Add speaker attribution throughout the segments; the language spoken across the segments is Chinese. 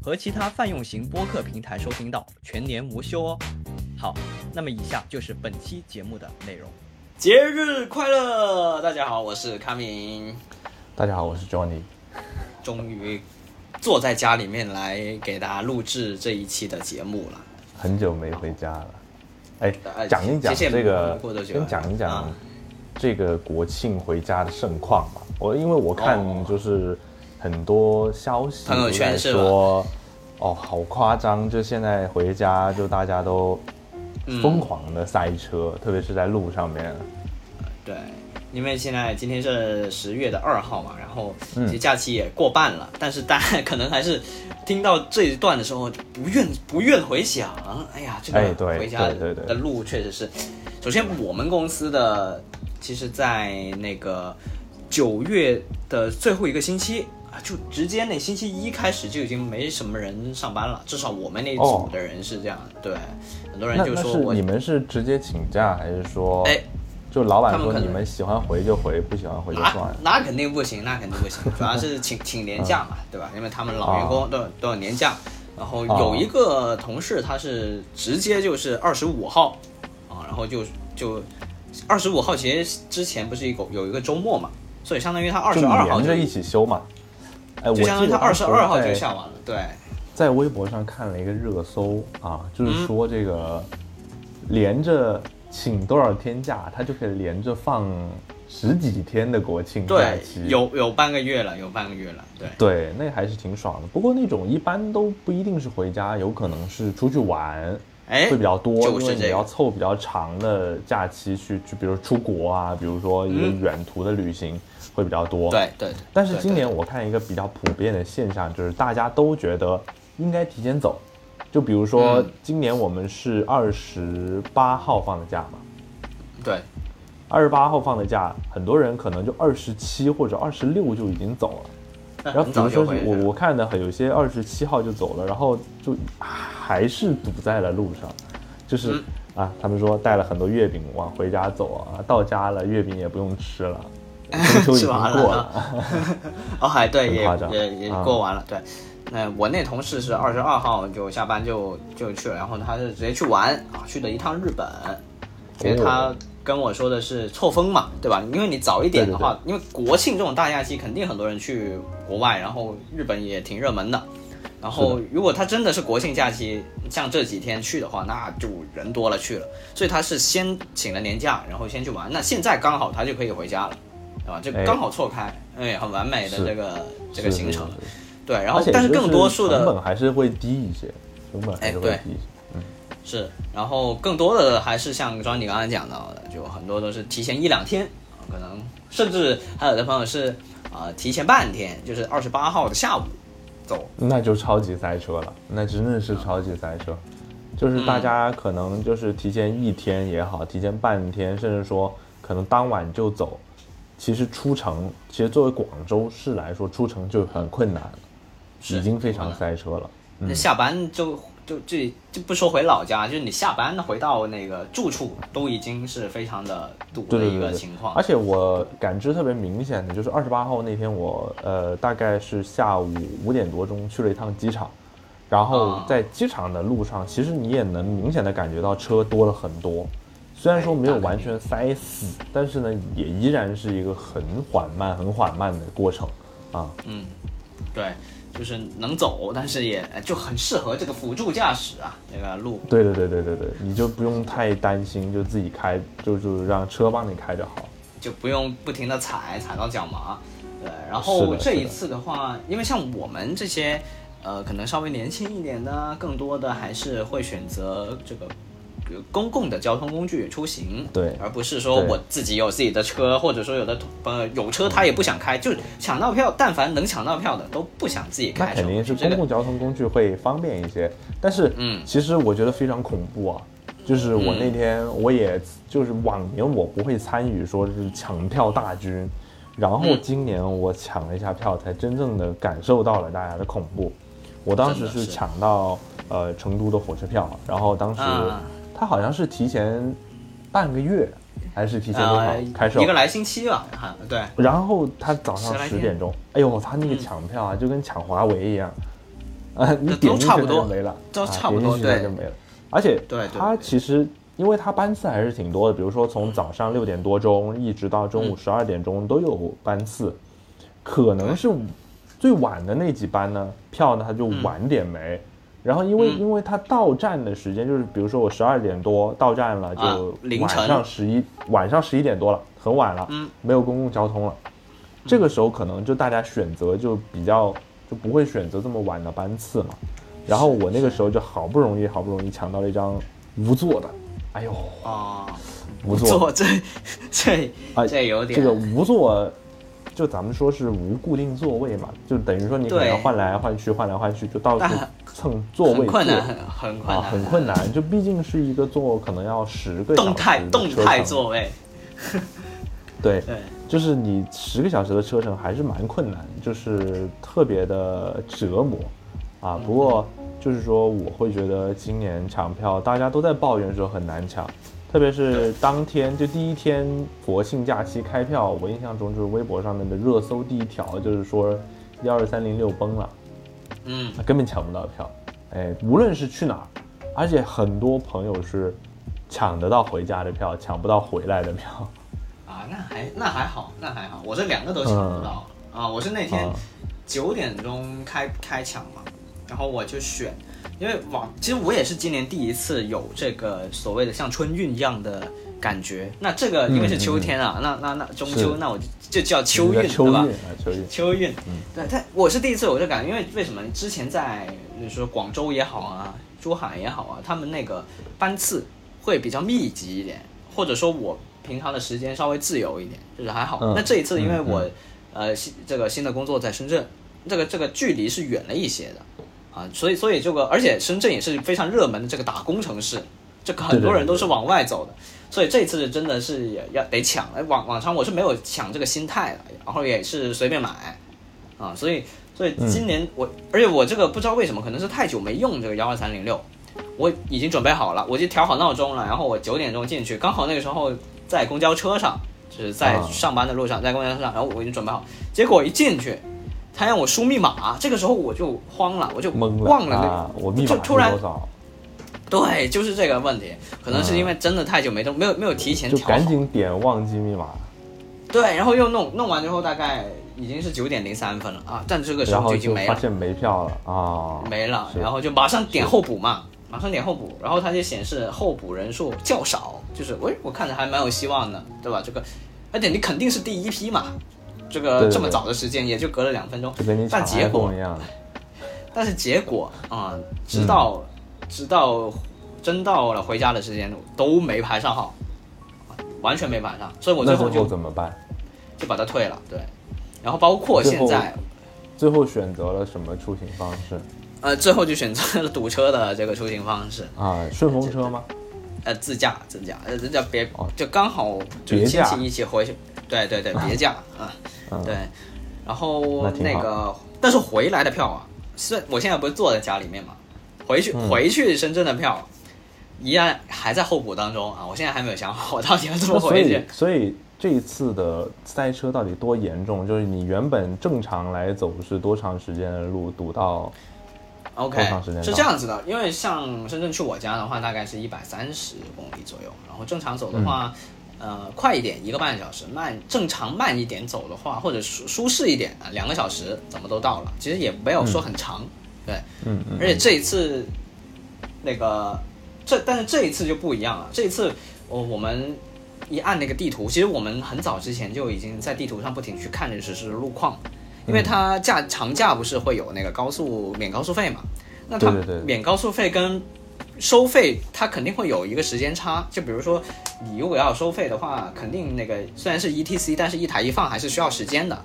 Speaker 1: 和其他泛用型播客平台收听到，全年无休哦。好，那么以下就是本期节目的内容。节日快乐！大家好，我是康明。
Speaker 2: 大家好，我是 Johnny。
Speaker 1: 终于坐在家里面来给大家录制这一期的节目了。
Speaker 2: 很久没回家了。哎
Speaker 1: 呃，
Speaker 2: 讲一讲
Speaker 1: 谢谢
Speaker 2: 这个
Speaker 1: 过多，久
Speaker 2: 先讲一讲
Speaker 1: 啊
Speaker 2: 这个国庆回家的盛况吧。我因为我看
Speaker 1: 哦
Speaker 2: 就是很多消息
Speaker 1: 朋友圈
Speaker 2: 说，哦，好夸张，就现在回家就大家都
Speaker 1: 嗯
Speaker 2: 疯狂的塞车，特别是在路上面。
Speaker 1: 对，因为现在今天是十月的二号嘛，然后
Speaker 2: 嗯
Speaker 1: 其实假期也过半了，但是大家可能还是听到这一段的时候就不愿不愿回想。哎呀，这个回家的路确实是，首先我们公司的其实，在那个九月的最后一个星期。啊，就直接那星期一开始就已经没什么人上班了，至少我们那组
Speaker 2: 哦
Speaker 1: 的人是这样。对，很多人就说我
Speaker 2: 你们是直接请假，还是说，
Speaker 1: 哎
Speaker 2: 就老板说你们喜欢回就回，不喜欢回就
Speaker 1: 那
Speaker 2: 算了？
Speaker 1: 那肯定不行，那肯定不行，主要是请请年假嘛，对吧？因为他们老员工都有都有年假，然后有一个同事他是直接就是二十五号啊，然后就就二十五号其实之前不是有个有一个周末嘛，所以相当于他二
Speaker 2: 就
Speaker 1: 十二号就
Speaker 2: 一起休嘛？哎，我
Speaker 1: 就相当于他二十二号就下完了，对，
Speaker 2: 在微博上看了一个热搜啊，就是
Speaker 1: 嗯
Speaker 2: 说这个连着请多少天假，他就可以连着放十几天的国庆假
Speaker 1: 对
Speaker 2: 期。，
Speaker 1: 有有半个月了，有半个月了，对。
Speaker 2: 对，那还是挺爽的。不过那种一般都不一定是回家，有可能是出去玩，
Speaker 1: 哎，
Speaker 2: 会比较多，因为你
Speaker 1: 就是这个
Speaker 2: 要凑比较长的假期去，去比如出国啊，比如说一个
Speaker 1: 嗯
Speaker 2: 远途的旅行会比较多。
Speaker 1: 对对，
Speaker 2: 但是今
Speaker 1: 对对
Speaker 2: 年我看一个比较普遍的现象，就是大家都觉得应该提前走。就比如说
Speaker 1: 嗯
Speaker 2: 今年我们是二十八号放的假嘛，
Speaker 1: 对
Speaker 2: 二十八号放的假，很多人可能就二十七或者二十六就已经走了。然后比如说我我看的有些二十七号就走了，然后就还是堵在了路上，就是、
Speaker 1: 嗯
Speaker 2: 啊，他们说带了很多月饼往回家走啊，到家了月饼也不用吃了，
Speaker 1: 吃完
Speaker 2: 过
Speaker 1: 了
Speaker 2: 了。
Speaker 1: 哦，还对，也也也
Speaker 2: 啊
Speaker 1: 过完了。对，那我那同事是二十二号就下班就就去了，然后他是直接去玩啊，去的一趟日本，因为他
Speaker 2: 哦
Speaker 1: 跟我说的是错峰嘛，对吧？因为你早一点的
Speaker 2: 对
Speaker 1: 话，因为国庆这种大假期，肯定很多人去国外，然后日本也挺热门的。然后，如果他真的是国庆假期，像这几天去的话，那就人多了去了。所以他是先请了年假，然后先去玩。那现在刚好他就可以回家了，对吧？就
Speaker 2: 哎
Speaker 1: 刚好错开，哎，很完美的这个这个行程
Speaker 2: 是。是
Speaker 1: 对，然后但是更多数的
Speaker 2: 成本还是会低一些，成本还是会低一些。
Speaker 1: 嗯是，然后更多的还是像庄你刚才讲到的，就很多都是提前一两天，啊可能甚至还有的朋友是啊、提前半天，就是二十八号的下午走。
Speaker 2: 那就超级塞车了，那真的是超级塞车。就是大家可能就是提前一天也好，提前半天，甚至说可能当晚就走。其实出城，其实作为广州市来说，出城就很困难了，已经非常塞车了。
Speaker 1: 那下班就就就就不说回老家，就是你下班回到那个住处，都已经是非常的堵的一
Speaker 2: 对对对对
Speaker 1: 个情况。
Speaker 2: 而且我感知特别明显的就是二十八号那天我，呃大概是下午五点多钟去了一趟机场，然后
Speaker 1: 啊
Speaker 2: 在机场的路上，其实你也能明显的感觉到车多了很多。虽然说没有完全塞死，但是呢，也依然是一个很缓慢、很缓慢的过程啊。
Speaker 1: 嗯，对，就是能走，但是也就很适合这个辅助驾驶啊，这个路。
Speaker 2: 对对对对对对，你就不用太担心，就自己开，就就让车帮你开就好。
Speaker 1: 就不用不停的踩，踩到脚麻。对，然后这一次的话，因为像我们这些，呃，可能稍微年轻一点的，更多的还是会选择这个公共的交通工具出行，
Speaker 2: 对
Speaker 1: 而不是说我自己有自己的车，或者说有的呃有车他也不想开，就抢到票，但凡能抢到票的都不想自己开。
Speaker 2: 那肯定是公共交通工具会方便一些，但是，
Speaker 1: 嗯
Speaker 2: 其实我觉得非常恐怖啊。就是我那天我也就是往年我不会参与说是抢票大军，然后
Speaker 1: 嗯
Speaker 2: 今年我抢了一下票，才真正的感受到了大家的恐怖。我当时是抢到呃成都的火车票，然后当时
Speaker 1: 啊
Speaker 2: 他好像是提前半个月还是提前多少
Speaker 1: 呃
Speaker 2: 开售？
Speaker 1: 一个，来星期吧，哈，对，
Speaker 2: 然后他早上
Speaker 1: 十
Speaker 2: 点钟，哎呦，他那个抢票啊，就跟抢华为一样，啊，你
Speaker 1: 都
Speaker 2: 点进去
Speaker 1: 差不多
Speaker 2: 它就没了，啊
Speaker 1: 都差不多
Speaker 2: 点进去它
Speaker 1: 对。
Speaker 2: 就没了。而且
Speaker 1: 对对
Speaker 2: 它
Speaker 1: 对
Speaker 2: 其实因为他班次还是挺多的，比如说从早上六点多钟一直到中午
Speaker 1: 嗯。
Speaker 2: 十二点钟都有班次，可能是最晚的那几班呢，票呢他就晚点没。然后因为、
Speaker 1: 嗯。
Speaker 2: 因为它到站的时间就是，比如说我十二点多到站了，
Speaker 1: 啊
Speaker 2: 就晚
Speaker 1: 凌晨。
Speaker 2: 上十一晚上十一点多了，很晚了，
Speaker 1: 嗯。
Speaker 2: 没有公共交通了。这个时候可能就大家选择就比较就不会选择这么晚的班次嘛。然后我那个时候就好不容易好不容易抢到了一张无座的，哎呦，
Speaker 1: 啊，
Speaker 2: 无座
Speaker 1: 这 这
Speaker 2: 啊
Speaker 1: 这有点。
Speaker 2: 这个无座，就咱们说是无固定座位嘛，就等于说你可
Speaker 1: 对
Speaker 2: 能换来换去，换来换去，就到处蹭座位
Speaker 1: 很困难，很很困
Speaker 2: 啊，
Speaker 1: 难，
Speaker 2: 很困难。就毕竟是一个座，可能要十个小时
Speaker 1: 动态动态座位，
Speaker 2: 对，
Speaker 1: 对，
Speaker 2: 就是你十个小时的车程还是蛮困难，就是特别的折磨啊。不过就是说，我会觉得今年抢票大家都在抱怨说很难抢，特别是当天就第一天国庆假期开票，我印象中就是微博上面的热搜第一条就是说幺二三零六崩了，
Speaker 1: 嗯，
Speaker 2: 根本抢不到票。哎，无论是去哪儿，而且很多朋友是抢得到回家的票，抢不到回来的票。
Speaker 1: 啊，那还那还好，那还好，我这两个都抢不到、啊，我是那天
Speaker 2: 啊
Speaker 1: 九点钟开开抢嘛，然后我就选，因为往其实我也是今年第一次有这个所谓的像春运一样的感觉。那这个因为是秋天啊，那那那中秋，那我就就叫秋运，
Speaker 2: 秋运
Speaker 1: 对吧？
Speaker 2: 啊，秋运。
Speaker 1: 秋运，对，但我是第一次有这感觉，因为为什么？之前在你说广州也好啊，珠海也好啊，他们那个班次会比较密集一点，或者说我平常的时间稍微自由一点，就是还好。
Speaker 2: 嗯
Speaker 1: 那这一次因为
Speaker 2: 嗯
Speaker 1: 我、呃新这个新的工作在深圳，这个这个距离是远了一些的啊，所以所以这个而且深圳也是非常热门的这个打工城市，这个很多人都是往外走的。所以这次真的是也要得抢，哎，往往常我是没有抢这个心态的，然后也是随便买，啊，所以所以今年我，而且我这个不知道为什么，可能是太久没用这个幺二三零六，我已经准备好了，我就调好闹钟了，然后我九点钟进去，刚好那个时候在公交车上，就是在
Speaker 2: 啊。
Speaker 1: 上班的路上，在公交车上，然后我已经准备好，结果一进去，他让我输密码，这个时候我就慌了，我就
Speaker 2: 懵了，
Speaker 1: 忘了那，
Speaker 2: 啊、我密码
Speaker 1: 突然？对，就是这个问题，可能是因为真的太久没动，没有没有提前
Speaker 2: 就
Speaker 1: 调就
Speaker 2: 赶，紧点忘记密码，
Speaker 1: 对，然后又弄弄完之后，大概已经是九点零三分了啊，但这个时候就已经没了，
Speaker 2: 就发现没票了啊，
Speaker 1: 没了，然后就马上点候补嘛，马上点候补，然后它就显示候补人数较少，就是喂，我看着还蛮有希望的，对吧？这个，而且你肯定是第一批嘛，这个这么早的时间也就隔了两分钟但结果但是结果啊、直到、直到真到了回家的时间都没排上号，完全没排上，所以我最后就
Speaker 2: 后怎么办？
Speaker 1: 就把它退了，对。然后包括现在，
Speaker 2: 最后选择了什么出行方式
Speaker 1: 呃，最后就选择了堵车的这个出行方式，
Speaker 2: 啊？顺风车吗？
Speaker 1: 呃，自驾，自驾，呃，这叫别
Speaker 2: 哦，
Speaker 1: 就刚好就亲戚一起回去，对对对，别驾啊，
Speaker 2: 嗯，
Speaker 1: 对。然后
Speaker 2: 那
Speaker 1: 个，但是回来的票啊，是我现在不是坐在家里面嘛，回去
Speaker 2: 嗯
Speaker 1: 回去深圳的票，一样还在候补当中啊，我现在还没有想好我到底要怎么
Speaker 2: 那所以
Speaker 1: 回去。
Speaker 2: 所以这一次的塞车到底多严重？就是你原本正常来走是多长时间的路，堵到
Speaker 1: OK，是这样子的，因为像深圳去我家的话，大概是一百三十公里左右，然后正常走的话，
Speaker 2: 嗯。
Speaker 1: 呃，快一点一个半小时，慢正常慢一点走的话，或者舒舒适一点啊，两个小时怎么都到了，其实也没有说很长，对，
Speaker 2: 嗯嗯，
Speaker 1: 而且这一次那个这，但是这一次就不一样了，这一次我我们。一按那个地图，其实我们很早之前就已经在地图上不停去看着实时路况，因为它假长假不是会有那个高速免高速费嘛？那它免高速费跟收费它肯定会有一个时间差，就比如说你如果要收费的话，肯定那个虽然是 ETC，但是一台一放还是需要时间的，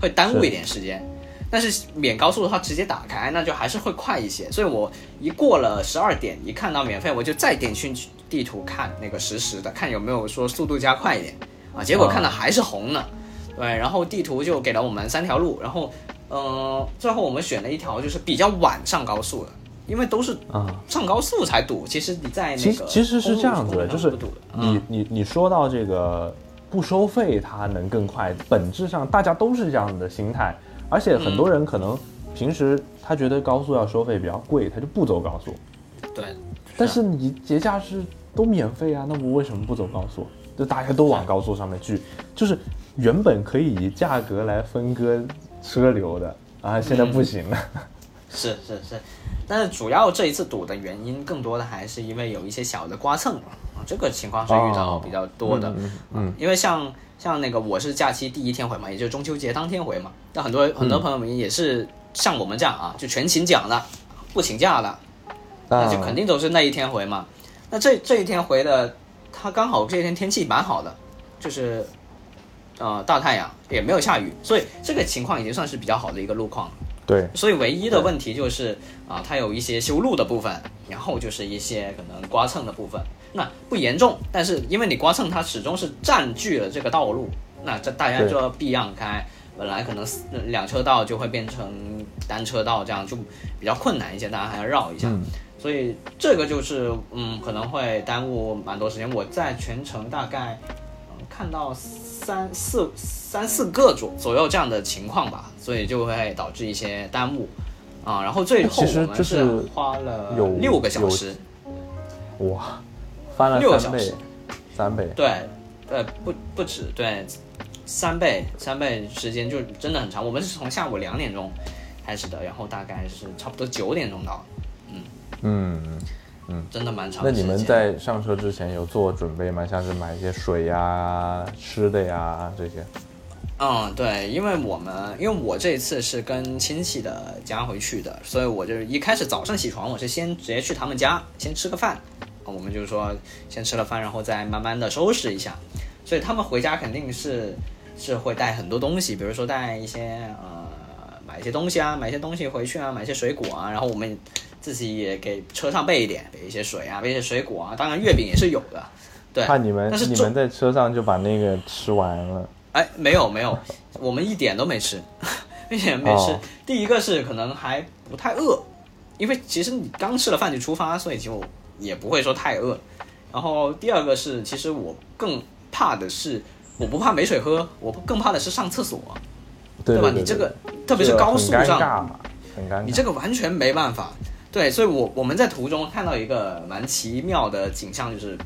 Speaker 1: 会耽误一点时间。但是免高速的话，直接打开，那就还是会快一些。所以我一过了十二点，一看到免费，我就再点进去地图看那个实时的，看有没有说速度加快一点啊。结果看到还是红呢，对，然后地图就给了我们三条路，然后呃，最后我们选了一条就是比较晚上高速的，因为都是
Speaker 2: 啊。
Speaker 1: 上高速才堵。其实你在那
Speaker 2: 其
Speaker 1: 个
Speaker 2: 其实是这样子的，就是。你
Speaker 1: 嗯
Speaker 2: 你你说到这个不收费，它能更快，本质上大家都是这样的心态，而且很多人可能平时他觉得高速要收费比较贵，他就不走高速。
Speaker 1: 对，
Speaker 2: 但是你节假日都免费啊，那我为什么不走高速？就大家都往高速上面去，就是原本可以以价格来分割车流的啊，现在不行了。
Speaker 1: 是是是，但是主要这一次堵的原因，更多的还是因为有一些小的刮蹭啊，这个情况是遇到比较多的。
Speaker 2: 嗯嗯
Speaker 1: 因为像像那个我是假期第一天回嘛，也就是中秋节当天回嘛，那很多很多朋友们也是像我们这样啊，就全勤奖了，不请假了，那就肯定都是那一天回嘛。那这这一天回的，他刚好这一天天气蛮好的，就是呃大太阳，也没有下雨，所以这个情况已经算是比较好的一个路况了。
Speaker 2: 对，
Speaker 1: 所以唯一的问题就是啊，它有一些修路的部分，然后就是一些可能刮蹭的部分，那不严重，但是因为你刮蹭，它始终是占据了这个道路，那这大家就要避让开，本来可能两车道就会变成单车道，这样就比较困难一些，大家还要绕一下。
Speaker 2: 嗯
Speaker 1: 所以这个就是嗯，可能会耽误蛮多时间。我在全程大概嗯看到三四三四个左左右这样的情况吧，所以就会导致一些耽误啊。然后最后我们
Speaker 2: 就是
Speaker 1: 花了
Speaker 2: 有
Speaker 1: 六个小时，
Speaker 2: 哇，翻了
Speaker 1: 六个小时，
Speaker 2: 三倍。
Speaker 1: 对，呃，不不止，对，三倍三倍时间就真的很长。我们是从下午两点钟开始的，然后大概是差不多九点钟到，
Speaker 2: 嗯嗯，
Speaker 1: 真的蛮长
Speaker 2: 那你。们在上车之前有做准备吗？像是买一些水呀、吃的呀这些。
Speaker 1: 嗯，对，因为我们因为我这一次是跟亲戚的家回去的，所以我就是一开始早上起床，我是先直接去他们家先吃个饭，啊我们就是说先吃了饭，然后再慢慢的收拾一下。所以他们回家肯定是是会带很多东西，比如说带一些呃买一些东西啊，买一些东西回去啊，买一些水果啊，然后我们自己也给车上备一点，备一些水啊，备一些水果啊，当然月饼也是有的，对。
Speaker 2: 怕你们
Speaker 1: 但是重
Speaker 2: 你们在车上就把那个吃完了。
Speaker 1: 哎，没有没有，我们一点都没吃，一点没吃。
Speaker 2: 哦
Speaker 1: 第一个是可能还不太饿，因为其实你刚吃了饭就出发，所以就也不会说太饿。然后第二个是，其实我更怕的是，我不怕没水喝，我更怕的是上厕所，吧？
Speaker 2: 对吧
Speaker 1: 你这个特别是高速上，
Speaker 2: 很尴尬，很尴尬。
Speaker 1: 你这个完全没办法。对，所以我我们在途中看到一个蛮奇妙的景象，就是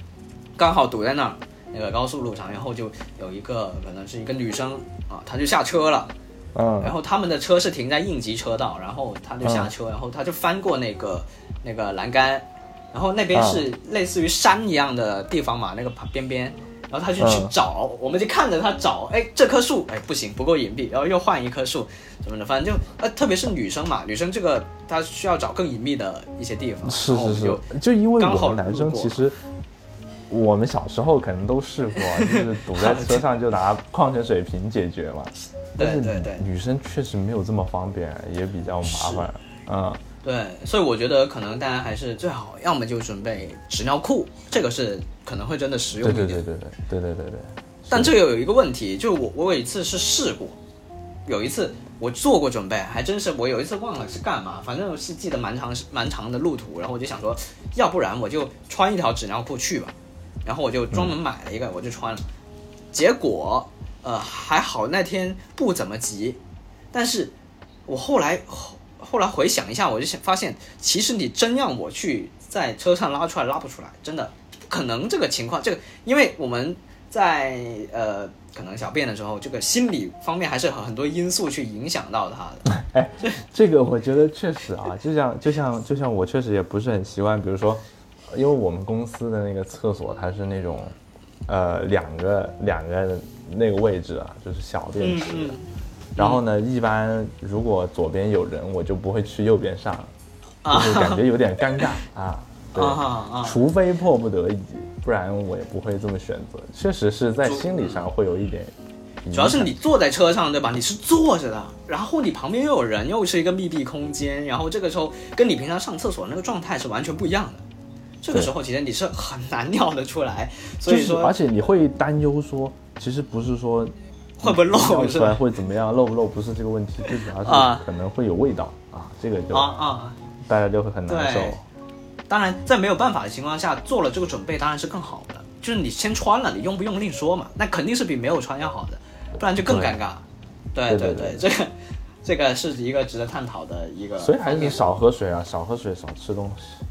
Speaker 1: 刚好堵在那儿那个高速路上，然后就有一个可能是一个女生啊，她就下车了，然
Speaker 2: 嗯
Speaker 1: 后他们的车是停在应急车道，然后她就下车，然后她就翻过那个那个栏杆，然后那边是类似于山一样的地方嘛，那个旁边边。然后他就去
Speaker 2: 嗯
Speaker 1: 找，我们就看着他找，哎，这棵树，哎，不行，不够隐蔽，然后又换一棵树，什么的，反正就呃，特别是女生嘛，女生这个她需要找更隐秘的一些地方，
Speaker 2: 是是是
Speaker 1: 就，
Speaker 2: 就因为
Speaker 1: 刚好
Speaker 2: 我们男生其实。我们小时候可能都试过，就是堵在车上就拿矿泉水瓶解决嘛。
Speaker 1: 对对对
Speaker 2: 女生确实没有这么方便，也比较麻烦。嗯，
Speaker 1: 对，所以我觉得可能大家还是最好，要么就准备纸尿裤，这个是可能会真的实用一点。
Speaker 2: 对对对对对对对对。
Speaker 1: 但这个有一个问题，就是我我有一次是试过，有一次我做过准备，还真是我有一次忘了是干嘛，反正是记得蛮长蛮长的路途，然后我就想说，要不然我就穿一条纸尿裤去吧，然后我就专门买了一个，我就穿了，结果呃还好那天不怎么急，但是我后来后后来回想一下，我就想发现，其实你真让我去在车上拉出来拉不出来，真的不可能这个情况，这个因为我们在呃可能小便的时候，这个心理方面还是有很多因素去影响到它的。
Speaker 2: 这个我觉得确实啊，就像就像就像我确实也不是很习惯，比如说，因为我们公司的那个厕所它是那种，呃，两个两个那个位置啊，就是小便池。
Speaker 1: 嗯
Speaker 2: 然后呢，一般如果左边有人，我就不会去右边上，
Speaker 1: 啊
Speaker 2: 就是感觉有点尴尬啊。对，除非迫不得已，不然我也不会这么选择。确实是在心理上会有一点，
Speaker 1: 主要是你坐在车上，对吧？你是坐着的，然后你旁边又有人，又是一个密闭空间，然后这个时候跟你平常上厕所那个状态是完全不一样的。这个时候其实你是很难 尿得出来，所
Speaker 2: 就是
Speaker 1: 以说
Speaker 2: 而且你会担忧说，其实不是说
Speaker 1: 会不会漏
Speaker 2: 尿出来？会怎么样，漏不漏不是这个问题，最主要
Speaker 1: 啊
Speaker 2: 是可能会有味道啊，这个就
Speaker 1: 啊啊！
Speaker 2: 大家就会很难受。
Speaker 1: 当然，在没有办法的情况下做了这个准备，当然是更好的。就是你先穿了，你用不用另说嘛？那肯定是比没有穿要好的，不然就更尴尬。对
Speaker 2: 对
Speaker 1: 对
Speaker 2: 对
Speaker 1: 这个这个是一个值得探讨的一个。
Speaker 2: 所以还是你少。喝水啊，少喝水，少吃东西。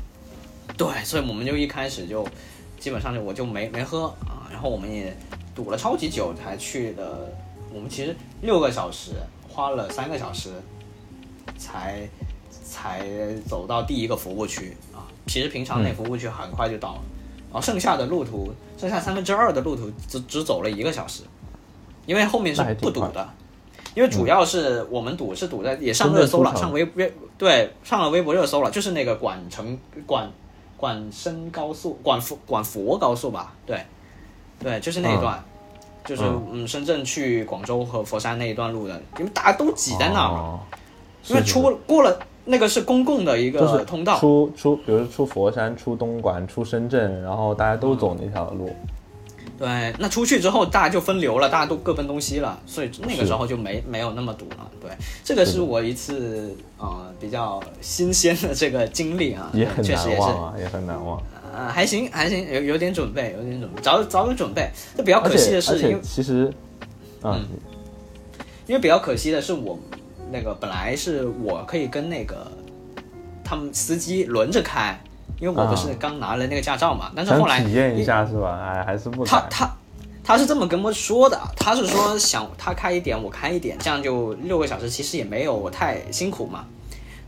Speaker 1: 对，所以我们就一开始就基本上就我就没没喝啊，然后我们也堵了超级久才去的，我们其实六个小时，花了三个小时才才走到第一个服务区啊。其实平常那
Speaker 2: 嗯
Speaker 1: 服务区很快就到了，然后剩下的路途，剩下三分之二的路途只只走了一个小时，因为后面是不堵的。因为主要是我们堵是堵在也上热搜了，上微微对上了微博热搜了，就是那个管城管管深高速管佛管佛高速吧，对对，就是那一段，就是
Speaker 2: 嗯。
Speaker 1: 嗯深圳去广州和佛山那一段路的，因为大家都挤在那儿因为出过了那个是公共的一个通道，
Speaker 2: 出出，比如出佛山、出东莞、出深圳，然后大家都走那条路。
Speaker 1: 对，那出去之后大家就分流了，大家都各奔东西了，所以那个时候就没没有那么堵了。对，这个是我一次呃比较新鲜的这个经历啊，
Speaker 2: 也很难忘啊，也很难忘。
Speaker 1: 呃，还行还行，有有点准备，有点准备，早早有准备。这比较可惜的是因为
Speaker 2: 其实，啊
Speaker 1: 嗯，因为比较可惜的是我那个本来是我可以跟那个他们司机轮着开，因为我不是
Speaker 2: 啊
Speaker 1: 刚拿了那个驾照嘛，但是后来
Speaker 2: 体验一下是吧？哎，还是不敢。
Speaker 1: 他他他是这么跟我说的，他是说想他开一点，我开一点，这样就六个小时，其实也没有太辛苦嘛。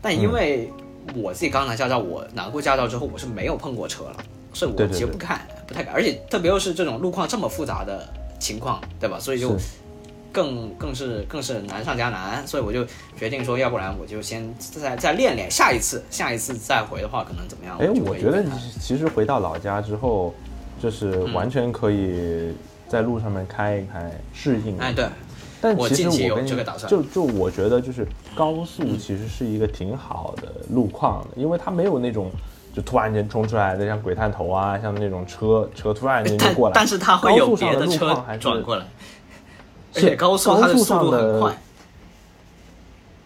Speaker 1: 但因为我自己刚拿驾照，我拿过驾照之后，我是没有碰过车了，所以我
Speaker 2: 对对对
Speaker 1: 其实不看，不太敢，而且特别又是这种路况这么复杂的情况，对吧？所以就是更更是更是难上加难，所以我就决定说，要不然我就先再再练练，下一次下一次再回的话，可能怎么样？
Speaker 2: 哎，
Speaker 1: 就
Speaker 2: 我觉得其实回到老家之后，就是
Speaker 1: 嗯
Speaker 2: 完全可以在路上面开一开，适应。
Speaker 1: 哎对，
Speaker 2: 但其实
Speaker 1: 我
Speaker 2: 跟你就就我觉得就是高速其实是一个挺好的路况的，因为它没有那种就突然间冲出来的像鬼探头啊，像那种车车突然间就过来，
Speaker 1: 但是它会有别的车转过来，而且高速它的
Speaker 2: 速
Speaker 1: 速度很快。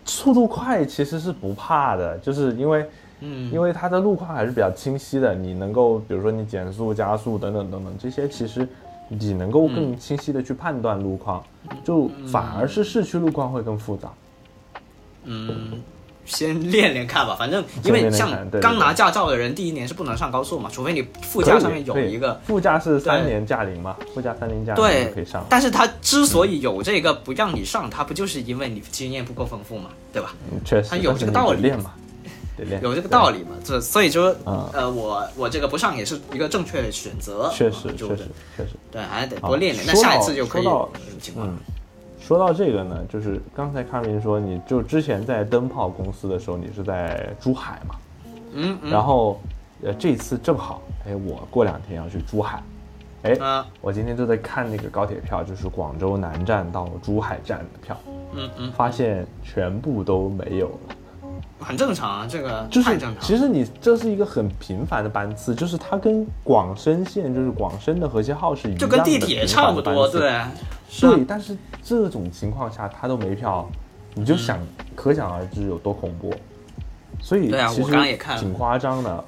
Speaker 2: 速度快其实是不怕的，就是因为，
Speaker 1: 嗯
Speaker 2: 因为它的路况还是比较清晰的，你能够比如说你减速、加速等等等等这些，其实你能够
Speaker 1: 嗯
Speaker 2: 更清晰的去判断路况，就反而是市区路况会更复杂。
Speaker 1: 嗯，先练练看吧，反正因为像刚拿驾照的人，第一年是不能上高速嘛，除非你副驾上面有一个。
Speaker 2: 副驾是三年驾龄嘛，副驾三年驾龄可以上，。
Speaker 1: 但是他之所以有这个不让你上，他不就是因为你经验不够丰富嘛，对吧？
Speaker 2: 嗯确实，
Speaker 1: 他有这个道理
Speaker 2: 练嘛，
Speaker 1: 有这个道理嘛？这所以就，
Speaker 2: 嗯
Speaker 1: 呃，我我这个不上也是一个正确的选择。
Speaker 2: 确实，确实，确实。
Speaker 1: 对，还得多练练，那下一次就可以
Speaker 2: 嗯。，说到这个呢，就是刚才卡明说，你就之前在灯泡公司的时候，你是在珠海嘛？
Speaker 1: 嗯嗯。
Speaker 2: 然后，呃，这次正好，哎，我过两天要去珠海，哎，
Speaker 1: 嗯
Speaker 2: 我今天就在看那个高铁票，就是广州南站到珠海站的票，
Speaker 1: 嗯嗯，
Speaker 2: 发现全部都没有了。
Speaker 1: 很正常啊，这个
Speaker 2: 就是
Speaker 1: 太正常。
Speaker 2: 其实你这是一个很频繁的班次，就是它跟广深线，就是广深的和谐号是一样的
Speaker 1: 就跟地铁差不多，对。
Speaker 2: 对，但是这种情况下他都没票，你就想、可想而知有多恐怖。所以
Speaker 1: 对啊我
Speaker 2: 其实
Speaker 1: 刚刚也看了
Speaker 2: 挺夸张的。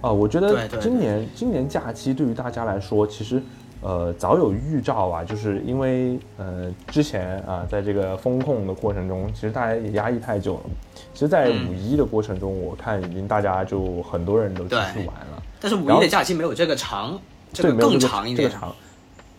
Speaker 2: 啊、我觉得
Speaker 1: 对对
Speaker 2: 今年今年假期对于大家来说，其实呃早有预兆啊，就是因为呃之前啊、在这个风控的过程中，其实大家也压抑太久了。其实，在
Speaker 1: 嗯
Speaker 2: 五一的过程中，我看已经大家就很多人都出去玩了。
Speaker 1: 但是五一的假期没有这个长，这，个更长一点。
Speaker 2: 这个长。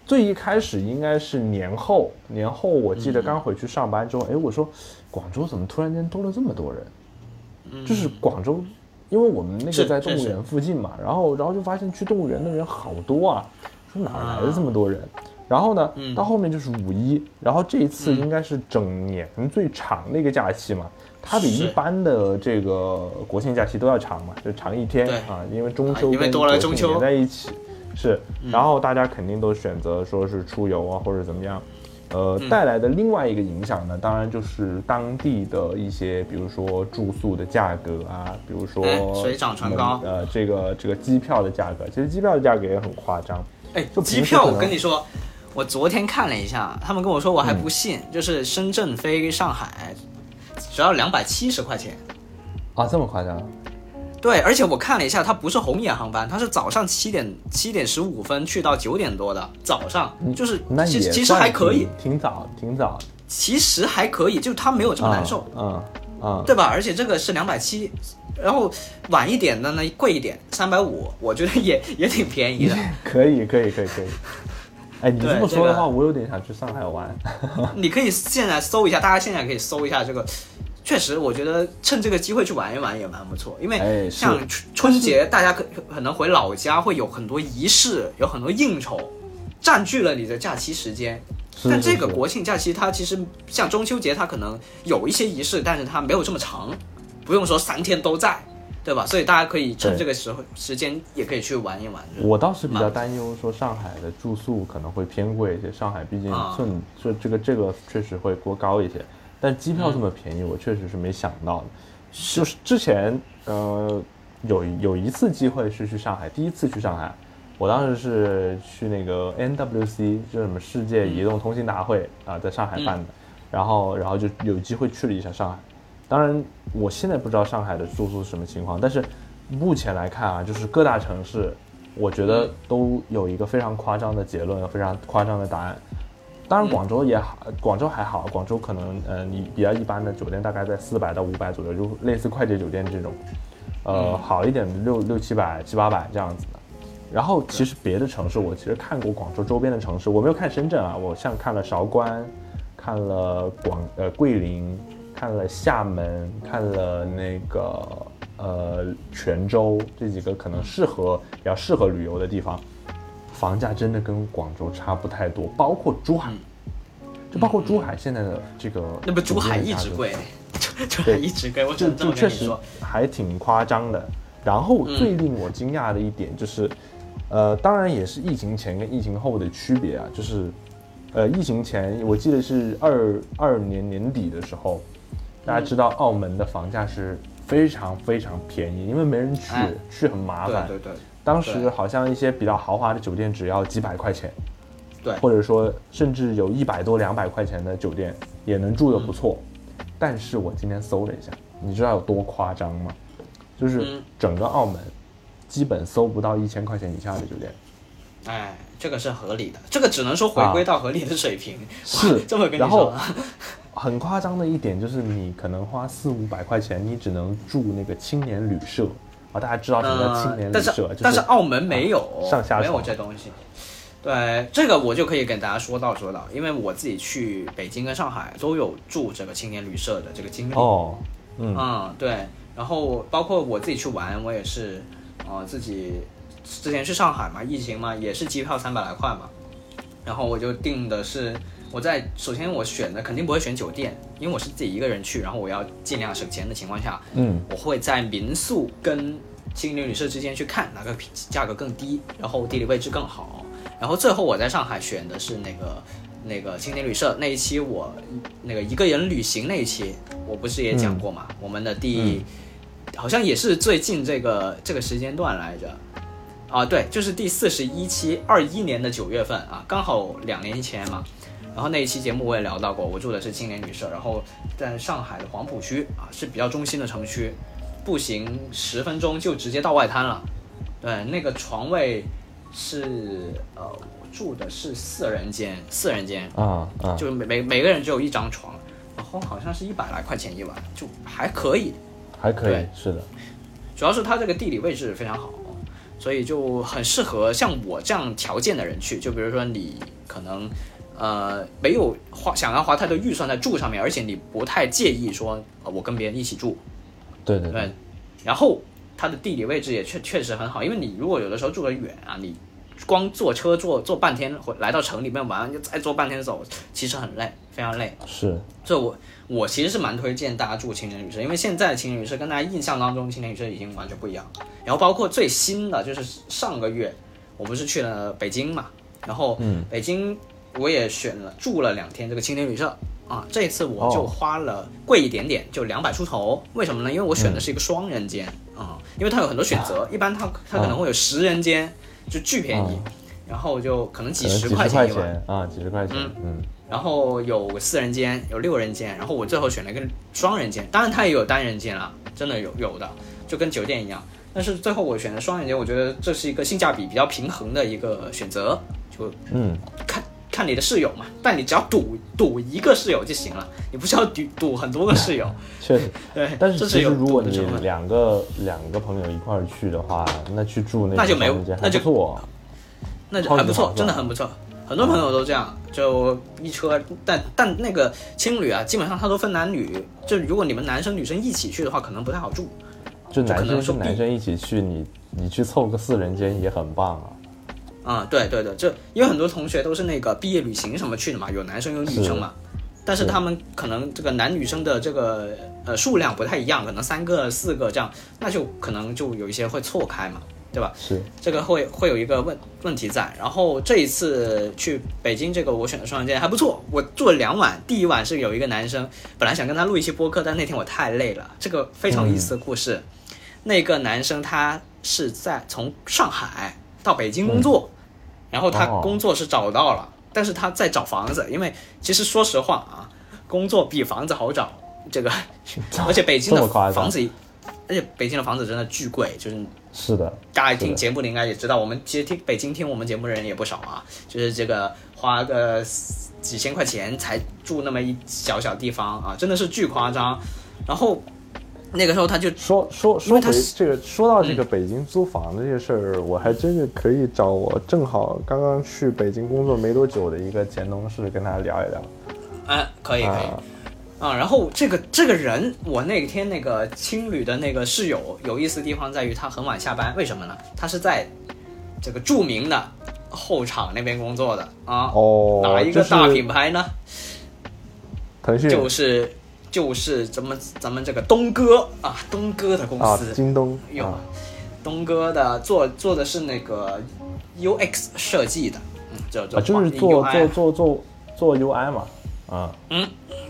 Speaker 2: 最一开始应该是年后，年后我记得
Speaker 1: 嗯
Speaker 2: 刚回去上班之后，哎、我说广州怎么突然间多了这么多人？就是广州，因为我们那个在动物园附近嘛，然后然后就发现去动物园的人好多啊，说哪来的这么多人？然后呢，
Speaker 1: 嗯。
Speaker 2: 到后面就是五一，然后这一次应该是整年最长的一个假期嘛，它比一般的这个国庆假期都要长嘛，就长一天啊，因为中秋跟国庆
Speaker 1: 中秋嗯
Speaker 2: 连在一起，是，然后大家肯定都选择说是出游啊或者怎么样，呃，
Speaker 1: 嗯。
Speaker 2: 带来的另外一个影响呢，当然就是当地的一些，比如说住宿的价格啊，比如说
Speaker 1: 哎水涨船高。
Speaker 2: 呃，这个这个机票的价格，其实机票的价格也很夸张，
Speaker 1: 哎机票我跟你说，我昨天看了一下，他们跟我说我还不信，就是深圳飞上海只要两百七十块钱。
Speaker 2: 啊，这么夸张？
Speaker 1: 对，而且我看了一下，它不是红眼航班，它是早上七点七点十五分去到九点多的早上，就是其实其实还可以，
Speaker 2: 挺，挺早，挺早，
Speaker 1: 其实还可以，就它没有这么难受，
Speaker 2: 嗯嗯，
Speaker 1: 对吧？而且这个是两百七，然后晚一点的呢贵一点，三百五，我觉得也 也挺便宜的。
Speaker 2: 可以可以可以可以。哎，你这么说的话，我有点想去上海玩。
Speaker 1: 你可以现在搜一下，大家现在可以搜一下这个。确实，我觉得趁这个机会去玩一玩也蛮不错，因
Speaker 2: 哎
Speaker 1: 为像春春节，大家可可能回老家会有很多仪式，有很多应酬，占据了你的假期时间。但这个国庆假期，它其实像中秋节，它可能有一些仪式，但是它没有这么长，不用说三天都在，对吧？所以大家可以趁这个时候时间，也可以去玩一玩。
Speaker 2: 我倒是比较担忧说上海的住宿可能会偏贵一些，上海毕竟这这个这个确实会过高一些，但机票这
Speaker 1: 嗯
Speaker 2: 么便宜，我确实是没想到的。就是之前呃有有一次机会是去上海，第一次去上海，我当时是去那个 NWC，就是什么世界移动通信大会啊、在上海办的，然后然后就有机会去了一下上海。当然，我现在不知道上海的住宿是什么情况，但是目前来看啊，就是各大城市，我觉得都有一个非常夸张的结论，非常夸张的答案。当然，广州也好，广州还好，广州可能呃，你比较一般的酒店大概在四百到五百左右，就类似快捷酒店这种，呃，好一点的六六七百、七八百这样子的。然后其实别的城市，我其实看过广州周边的城市，我没有看深圳啊，我像看了韶关，看了广呃桂林，看了厦门，看了那个呃泉州这几个可能适合比较适合旅游的地方，房价真的跟广州差不太多，包括珠海，就包括珠海现在的这个
Speaker 1: 嗯。那不珠海一直贵，珠海
Speaker 2: 对。
Speaker 1: 一直贵，我只
Speaker 2: 就
Speaker 1: 能这么
Speaker 2: 就确实
Speaker 1: 跟你说。
Speaker 2: 还挺夸张的。然后
Speaker 1: 嗯。
Speaker 2: 最令我惊讶的一点就是，呃，当然也是疫情前跟疫情后的区别啊，就是，呃，疫情前我记得是二二年年底的时候，大家知道澳门的房价是非常非常便宜，因为没人去，
Speaker 1: 哎
Speaker 2: 去很麻烦。
Speaker 1: 对对对，
Speaker 2: 当时好像一些比较豪华的酒店只要几百块钱，
Speaker 1: 对
Speaker 2: 或者说甚至有一百多、两百块钱的酒店也能住得不错。但是我今天搜了一下，你知道有多夸张吗？就是
Speaker 1: 嗯
Speaker 2: 整个澳门基本搜不到一千块钱以下的酒店。
Speaker 1: 哎，这个是合理的，这个只能说回归到合理的水平。
Speaker 2: 是
Speaker 1: 这么跟你
Speaker 2: 然后
Speaker 1: 说，
Speaker 2: 很夸张的一点就是，你可能花四五百块钱，你只能住那个青年旅社啊。大家知道什么叫青年旅社？就是
Speaker 1: 但是澳门没有、
Speaker 2: 啊上下
Speaker 1: 没有这东西。对，这个我就可以跟大家说到说到，因为我自己去北京跟上海都有住这个青年旅社的这个经历。
Speaker 2: 哦，嗯
Speaker 1: 嗯，对，然后包括我自己去玩，我也是，呃，自己之前去上海嘛，疫情嘛，也是机票三百来块嘛，然后我就订的是我在首先我选的肯定不会选酒店，因为我是自己一个人去，然后我要尽量省钱的情况下，
Speaker 2: 嗯
Speaker 1: 我会在民宿跟青年旅社之间去看哪个价格更低，然后地理位置更好。然后最后我在上海选的是那个那个青年旅社那一期我那个一个人旅行那一期，我不是也讲过嘛？我们的第、好像也是最近这个这个时间段来着。啊，对，就是第四十一期，二一年的九月份啊，刚好两年前嘛。然后那一期节目我也聊到过，我住的是青年旅社，然后在上海的黄浦区啊，是比较中心的城区，步行十分钟就直接到外滩了。对，那个床位是呃，我住的是四人间，四人间，
Speaker 2: 啊啊，
Speaker 1: 就每每每个人只有一张床，然后好像是一百来块钱一晚，就还可以。
Speaker 2: 还可以，是的。
Speaker 1: 主要是它这个地理位置非常好，所以就很适合像我这样条件的人去。就比如说你可能呃没有花想要花太多预算在住上面，而且你不太介意说、呃、我跟别人一起住，
Speaker 2: 对对
Speaker 1: 对，然后它的地理位置也确确实很好，因为你如果有的时候住得远啊，你光坐车坐坐半天回来到城里面玩，就再坐半天走，其实很累，非常累。
Speaker 2: 是，
Speaker 1: 所以我我其实是蛮推荐大家住青年旅社，因为现在的青年旅社跟大家印象当中青年旅社已经完全不一样。然后包括最新的就是上个月，我不是去了北京嘛，然后
Speaker 2: 嗯
Speaker 1: 北京我也选了住了两天这个青年旅社啊，这次我就
Speaker 2: 哦
Speaker 1: 花了贵一点点，就两百出头。为什么呢？因为我选的是一个双人间啊、因为它有很多选择，一般它它可能会有十人间，就巨便宜，然后就可能几十
Speaker 2: 块
Speaker 1: 钱一晚。
Speaker 2: 钱啊，几十块钱，嗯，
Speaker 1: 然后有四人间，有六人间，然后我最后选了一个双人间，当然它也有单人间了，真的有有的，就跟酒店一样。但是最后我选的双人间，我觉得这是一个性价比比较平衡的一个选择，就
Speaker 2: 嗯，
Speaker 1: 看看你的室友嘛，但你只要赌赌一个室友就行了，你不需要赌赌很多个室友。
Speaker 2: 确实。
Speaker 1: 对，
Speaker 2: 但是其
Speaker 1: 这是有
Speaker 2: 实如果你。两个两个朋友一块儿去的话，那去住那
Speaker 1: 那就没有那就
Speaker 2: 不错。
Speaker 1: 那就
Speaker 2: 超级
Speaker 1: 还不错真的很不错。很多朋友都这样，就一车，但但那个青旅啊，基本上它都分男女，就如果你们男生女生一起去的话，可能不太好住。
Speaker 2: 就男生跟男生一起去，你你去凑个四人间也很棒啊。
Speaker 1: 啊、对对对，就因为很多同学都是那个毕业旅行什么去的嘛，有男生有女生嘛，但是
Speaker 2: 是
Speaker 1: 他们可能这个男女生的这个呃数量不太一样，可能三个四个这样，那就可能就有一些会错开嘛，对吧？
Speaker 2: 是，
Speaker 1: 这个会会有一个问问题在。然后这一次去北京，这个我选的双人间还不错，我住了两晚，第一晚是有一个男生，本来想跟他录一期播客，但那天我太累了。这个非常有意思的故事，那个男生他是在从上海到北京工作，然后他
Speaker 2: 哦
Speaker 1: 工作是找到了，但是他在找房子，因为其实说实话啊，工作比房子好找，这个 而且北京的房子，而且北京的房子真的巨贵，就是
Speaker 2: 是的，
Speaker 1: 大家听节目的应该也知道，我们其实听北京听我们节目的人也不少啊，就是这个花个几千块钱才住那么一小小地方啊，真的是巨夸张。然后那个时候他就
Speaker 2: 说说说
Speaker 1: 他
Speaker 2: 这个，说到这个北京租房的这个事儿，我还真是可以找我正好刚刚去北京工作没多久的一个前同事跟他聊一聊。
Speaker 1: 哎，可以可以
Speaker 2: 啊
Speaker 1: 啊。然后这个这个人，我那天那个青旅的那个室友有意思的地方在于他很晚下班，为什么呢？他是在这个著名的后场那边工作的啊。
Speaker 2: 哦，
Speaker 1: 哪一个大品牌呢？
Speaker 2: 腾讯
Speaker 1: 就是就是咱们咱们这个东哥啊，东哥的公
Speaker 2: 啊，
Speaker 1: 司，
Speaker 2: 京东
Speaker 1: 有、
Speaker 2: 啊，
Speaker 1: 东哥的做做的是那个 UX 设计的，嗯，
Speaker 2: 就是做做做做做 UI 嘛，啊，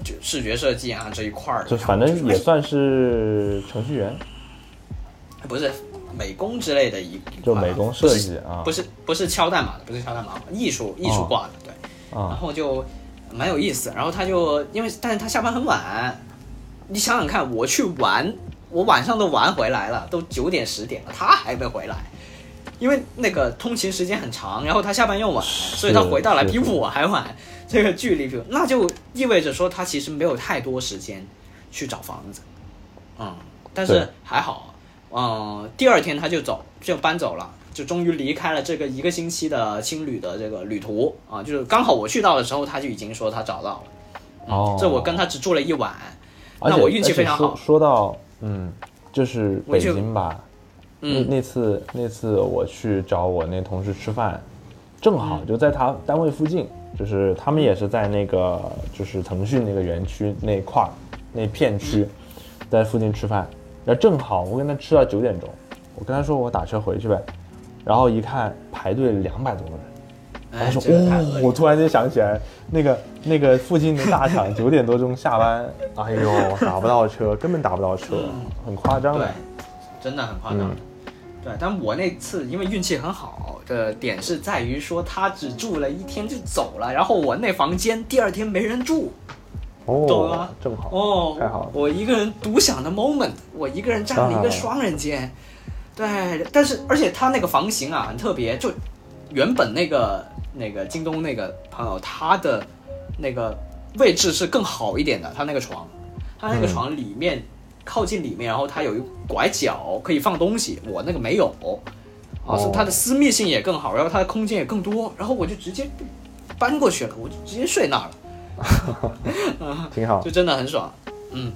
Speaker 1: 就视觉设计啊这一块儿的，
Speaker 2: 就反正也算是程序员，
Speaker 1: 不是美工之类的一
Speaker 2: 就美工设计啊。
Speaker 1: 不是不是敲代码的，不是敲代码，艺术艺术挂的，对。然
Speaker 2: 啊，
Speaker 1: 后就蛮有意思。然后他就因为，但是他下班很晚，你想想看，我去玩，我晚上都玩回来了，都九点十点了，他还没回来，因为那个通勤时间很长，然后他下班又晚，所以他回到来比我还晚，这个距离那就意味着说他其实没有太多时间去找房子，嗯，但是还好，嗯，第二天他就走，就搬走了。就终于离开了这个一个星期的青旅的这个旅途。啊，就是刚好我去到的时候，他就已经说他找到了。
Speaker 2: 哦，
Speaker 1: 这我跟他只住了一晚，那我运气非常好
Speaker 2: 说说到嗯，就是北京吧，
Speaker 1: 嗯。
Speaker 2: 那那次那次我去找我那同事吃饭，正好
Speaker 1: 嗯。
Speaker 2: 就在他单位附近，就是他们也是在那个就是腾讯那个园区那块儿那片区，
Speaker 1: 嗯
Speaker 2: 在附近吃饭，然后正好我跟他吃到九点钟，我跟他说我打车回去呗，然后一看排队两百多个人。
Speaker 1: 哎
Speaker 2: 他说：“
Speaker 1: 这个太恶
Speaker 2: 哦，我突然间想起来，那个那个附近的大厂 九点多钟下班，哎呦，打不到车，根本打不到车，很夸张
Speaker 1: 对
Speaker 2: 的。，
Speaker 1: 真的很夸张。
Speaker 2: 嗯
Speaker 1: 对，但我那次因为运气很好的点是在于说他只住了一天就走了，然后我那房间第二天没人住，懂
Speaker 2: 哦
Speaker 1: 吗，
Speaker 2: 正好，
Speaker 1: 哦，
Speaker 2: 太好了
Speaker 1: 我一个人独享的 moment，我一个人占了一个
Speaker 2: 啊
Speaker 1: 双人间，对，但是而且他那个房型啊很特别，就原本那个那个京东那个朋友他的那个位置是更好一点的，他那个床，他那个
Speaker 2: 嗯。
Speaker 1: 床里面、靠近里面，然后它有一拐角可以放东西，我那个没有，啊，所以
Speaker 2: 哦
Speaker 1: 它的私密性也更好，然后它的空间也更多，然后我就直接搬过去了，我就直接睡那儿了。
Speaker 2: 挺好
Speaker 1: 就。真的很爽。嗯，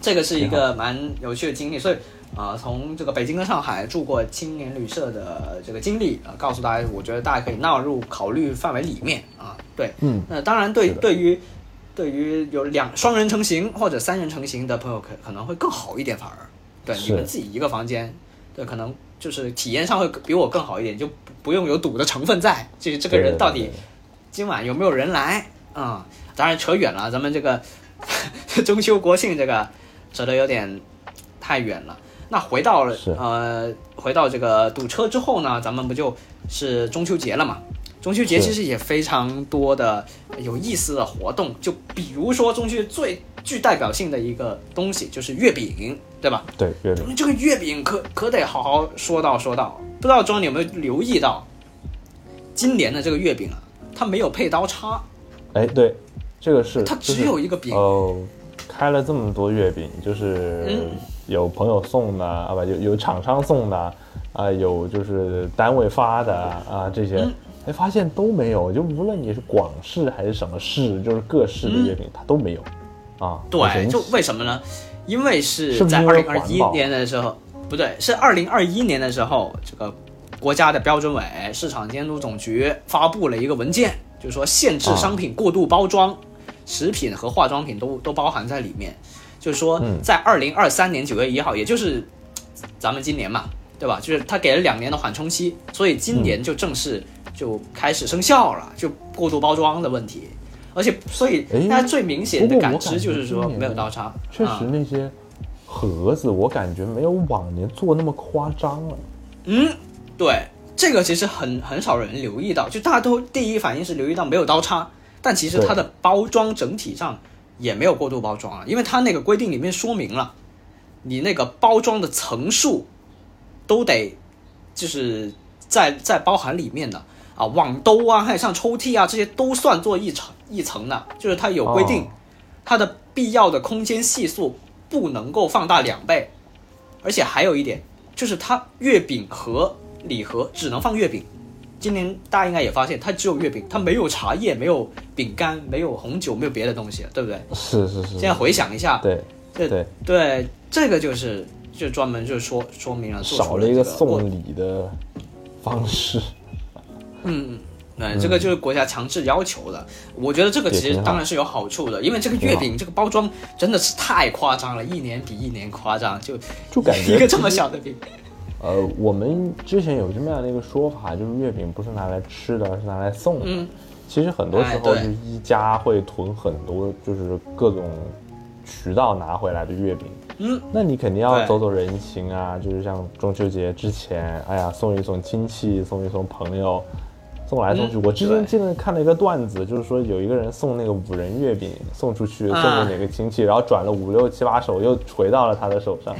Speaker 1: 这个是一个蛮有趣的经历，所以啊、从这个北京跟上海住过青年旅社的这个经历啊、告诉大家，我觉得大家可以纳入考虑范围里面啊。对，
Speaker 2: 嗯，
Speaker 1: 那当然对对于对于有两双人成行或者三人成行的朋友可可能会更好一点，反而。对你们自己一个房间，对，可能就是体验上会比我更好一点，就不不用有赌的成分在，就是这个人到底今晚有没有人来？啊、当然扯远了，咱们这个 中秋国庆这个扯得有点太远了。那回到了呃，回到这个堵车之后呢，咱们不就是中秋节了嘛？中秋节其实也非常多的有意思的活动，就比如说中秋节最具代表性的一个东西就是月饼，对吧？
Speaker 2: 对，月饼
Speaker 1: 这个月饼可可得好好说道说道。不知道庄你有没有留意到，今年的这个月饼啊，它没有配刀叉，
Speaker 2: 哎，对，这个是
Speaker 1: 它只有一个饼。
Speaker 2: 哦，开了这么多月饼，就是
Speaker 1: 嗯
Speaker 2: 有朋友送的啊，不有有厂商送的啊，有就是单位发的啊，这些
Speaker 1: 嗯
Speaker 2: 哎发现都没有，就无论你是广式还是什么式，就是各式的月饼它都没有啊。
Speaker 1: 对，就为什么呢？因为是在二零二一年的时候，不对，是二零二一年的时候，这个国家的标准委市场监督总局发布了一个文件，就是说限制
Speaker 2: 啊
Speaker 1: 商品过度包装，食品和化妆品都都包含在里面。就是说
Speaker 2: 嗯，
Speaker 1: 在二零二三年九月一号，也就是咱们今年嘛，对吧？就是他给了两年的缓冲期，所以今年就正式就开始生效了，就过度包装的问题。而且，所以
Speaker 2: 哎
Speaker 1: 大家最明显的感知就是说没有刀叉，
Speaker 2: 确
Speaker 1: 啊
Speaker 2: 实那些盒子我感觉没有往年做那么夸张了。
Speaker 1: 嗯，对，这个其实很很少人留意到，就大家都第一反应是留意到没有刀叉，但其实它的包装整体上也没有过度包装啊，因为它那个规定里面说明了，你那个包装的层数都得就是在在包含里面的啊，网兜啊，还有像抽屉啊这些都算作一层一层的，就是它有规定
Speaker 2: 哦，
Speaker 1: 它的必要的空间系数不能够放大两倍，而且还有一点就是它月饼盒礼盒只能放月饼。今年大家应该也发现，它只有月饼，它没有茶叶，没有饼干，没有红酒，没有别的东西，对不对？
Speaker 2: 是是是。
Speaker 1: 现在回想一下，
Speaker 2: 对
Speaker 1: 这
Speaker 2: 对，
Speaker 1: 对这个就是就专门就说说明了
Speaker 2: 少了一个送礼的方式。
Speaker 1: 嗯嗯，对，这个就是国家强制要求的。我觉得这个其实当然是有好处的，因为这个月饼这个包装真的是太夸张了，一年比一年夸张，就
Speaker 2: 就感觉
Speaker 1: 一个这么小的饼，
Speaker 2: 呃，我们之前有这么样的一个说法，就是月饼不是拿来吃的，而是拿来送的。
Speaker 1: 嗯，
Speaker 2: 其实很多时候就是一家会囤很多，就是各种渠道拿回来的月饼。
Speaker 1: 嗯，
Speaker 2: 那你肯定要走走人情啊，就是像中秋节之前，哎呀，送一送亲戚，送一送朋友，送来送去。
Speaker 1: 嗯
Speaker 2: 我之前记得看了一个段子，就是说有一个人送那个五仁月饼送出去，送
Speaker 1: 啊
Speaker 2: 给哪个亲戚，然后转了五六七八手，又回到了他的手上。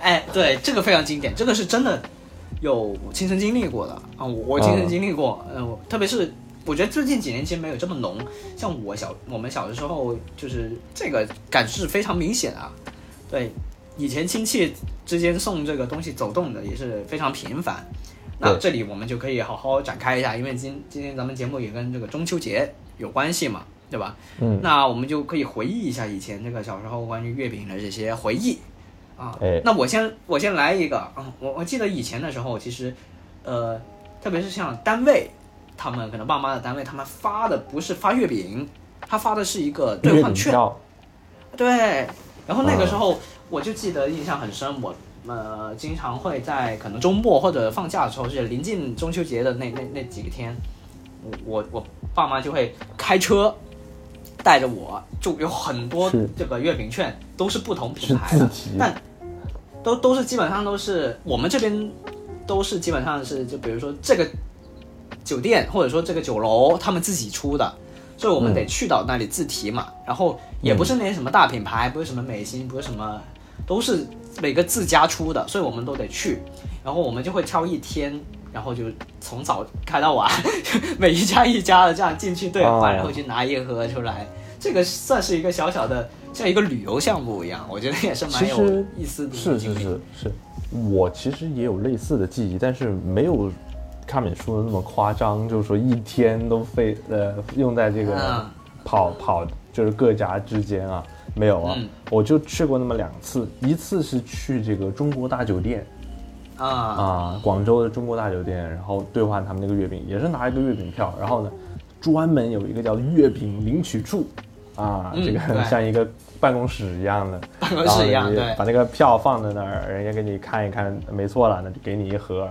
Speaker 1: 哎，对，这个非常经典，这个是真的有亲身经历过的啊，我我亲身经历过，嗯、我特别是我觉得最近几年其实没有这么浓，像我小我们小的时候，就是这个感是非常明显啊。对，以前亲戚之间送这个东西走动的也是非常频繁。那这里我们就可以好好展开一下，因为今今天咱们节目也跟这个中秋节有关系嘛，对吧？
Speaker 2: 嗯，
Speaker 1: 那我们就可以回忆一下以前这个小时候关于月饼的这些回忆啊。
Speaker 2: 哎
Speaker 1: 那我先我先来一个，啊，我我记得以前的时候，其实，呃，特别是像单位，他们可能爸妈的单位，他们发的不是发月饼，他发的是一个兑换券。对，然后那个
Speaker 2: 啊
Speaker 1: 时候我就记得印象很深，我呃经常会在可能周末或者放假的时候，就是临近中秋节的那那那几个天，我我我爸妈就会开车带着我，就有很多这个月饼券都是不同品牌的，但都都是基本上都是我们这边都是基本上是就比如说这个酒店或者说这个酒楼他们自己出的，所以我们
Speaker 2: 嗯。
Speaker 1: 得去到那里自提嘛。然后也不是那些什么大品牌，不是什么美心，不是什么，都是每个自家出的，所以我们都得去。然后我们就会挑一天，然后就从早开到晚，每一家一家的这样进去兑换，
Speaker 2: 哦
Speaker 1: 然后去拿一盒出来。这个算是一个小小的，像一个旅游项目一样，我觉得也是蛮有意思的。
Speaker 2: 是是是是，我其实也有类似的记忆，但是没有卡米说的那么夸张，就是说一天都费呃用在这个
Speaker 1: 嗯
Speaker 2: 跑跑就是各家之间啊。没有啊，
Speaker 1: 嗯。
Speaker 2: 我就去过那么两次，一次是去这个中国大酒店
Speaker 1: 啊。
Speaker 2: 啊，广州的中国大酒店，然后兑换他们那个月饼，也是拿一个月饼票，然后呢，专门有一个叫月饼领取处，啊，这个像一个办公室一样的，
Speaker 1: 办公室一样对。
Speaker 2: 把那个票放在那儿，人家给你看一看，没错了，那就给你一盒，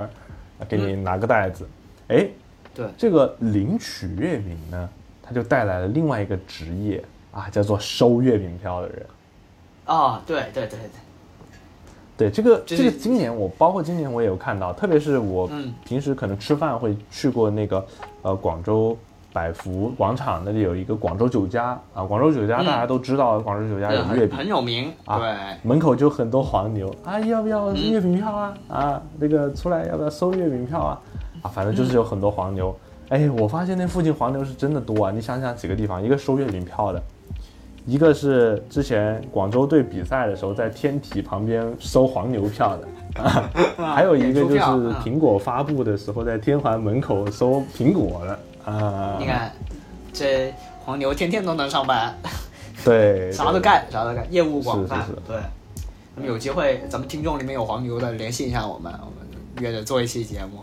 Speaker 2: 给你拿个袋子，哎、
Speaker 1: 对。
Speaker 2: 这个领取月饼呢，它就带来了另外一个职业啊，叫做收月饼票的人。
Speaker 1: 啊，对对对对，
Speaker 2: 对这个，
Speaker 1: 就是
Speaker 2: 这个今年我包括今年我也有看到，特别是我
Speaker 1: 嗯
Speaker 2: 平时可能吃饭会去过那个呃广州百福广场那里有一个广州酒家啊，广州酒家
Speaker 1: 嗯
Speaker 2: 大家都知道，广州酒家有月饼
Speaker 1: 很有名，
Speaker 2: 啊
Speaker 1: 对，
Speaker 2: 门口就很多黄牛啊，要不要
Speaker 1: 嗯
Speaker 2: 月饼票啊？啊，那个出来要不要收月饼票啊？啊，反正就是有很多黄牛。哎，我发现那附近黄牛是真的多啊！你想想几个地方，一个收月饼票的，一个是之前广州队比赛的时候在天体旁边收黄牛票的，啊、还有一个就是苹果发布的时候在天环门口收苹果的啊。
Speaker 1: 你看这黄牛天天都能上班，
Speaker 2: 对，
Speaker 1: 啥都干啥都干，业务广泛
Speaker 2: 是是是，
Speaker 1: 对。那么有机会，咱们听众里面有黄牛的，联系一下我们，我们约着做一期节目。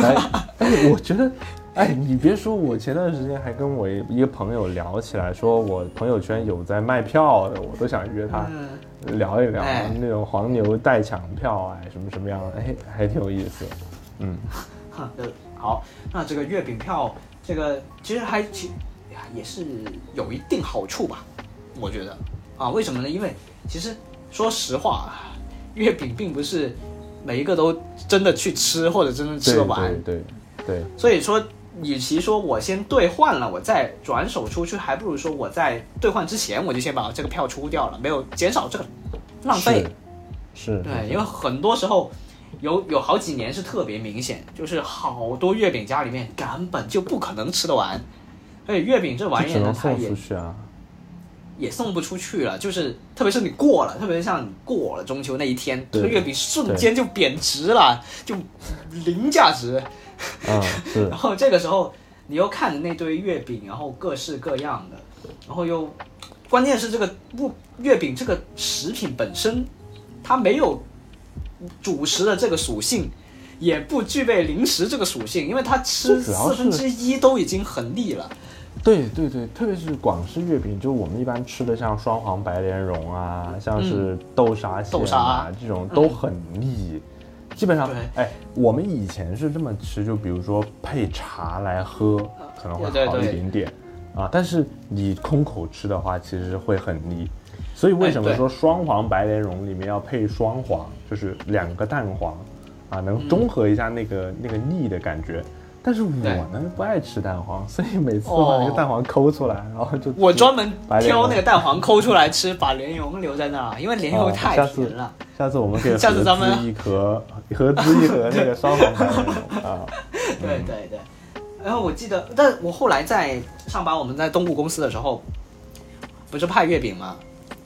Speaker 2: 哎，哎，我觉得，哎，你别说，我前段时间还跟我一个朋友聊起来，说我朋友圈有在卖票的，我都想约他
Speaker 1: 嗯，
Speaker 2: 聊一聊
Speaker 1: 哎
Speaker 2: 那种黄牛代抢票，哎，什么什么样的，哎，还挺有意思。嗯，
Speaker 1: 好，那这个月饼票，这个其实还其也是有一定好处吧，我觉得啊，为什么呢？因为其实说实话，月饼并不是每一个都真的去吃或者真的吃得完，
Speaker 2: 对对对，
Speaker 1: 所以说，与其说我先兑换了，我再转手出去，还不如说我在兑换之前我就先把这个票出掉了，没有减少这个浪费。对，因为很多时候有有好几年是特别明显，就是好多月饼家里面根本就不可能吃得完，而且月饼这玩意儿呢它也
Speaker 2: 去啊。
Speaker 1: 也送不出去了，就是特别是你过了，特别是像你过了中秋那一天，这个月饼瞬间就贬值了，就零价值。
Speaker 2: 嗯，是
Speaker 1: 然后这个时候你又看着那堆月饼，然后各式各样的，然后又关键是这个不月饼这个食品本身，它没有主食的这个属性，也不具备零食这个属性，因为它吃四分之一都已经很腻了。
Speaker 2: 对对对，特别是广式月饼，就我们一般吃的像双黄白莲蓉啊，像是豆沙馅啊
Speaker 1: 沙
Speaker 2: 这种都很腻。基本上
Speaker 1: 对，
Speaker 2: 哎，我们以前是这么吃，就比如说配茶来喝，可能会好一点点啊。但是你空口吃的话，其实会很腻。所以为什么说双黄白莲蓉里面要配双黄，就是两个蛋黄啊，
Speaker 1: 嗯
Speaker 2: 能中和一下那个、那个腻的感觉。但是我呢不爱吃蛋黄，所以每次都把那个
Speaker 1: 哦
Speaker 2: 蛋黄抠出来，然后就
Speaker 1: 我专门挑那个蛋黄抠出来吃，把莲蓉留在那儿，因为莲蓉
Speaker 2: 哦
Speaker 1: 太甜了。
Speaker 2: 下次我们可以
Speaker 1: 下次咱们
Speaker 2: 资一盒，合资一盒那个双黄白莲蓉啊。
Speaker 1: 对对对。然后我记得，但我后来在上班，我们在东部公司的时候，不是派月饼吗？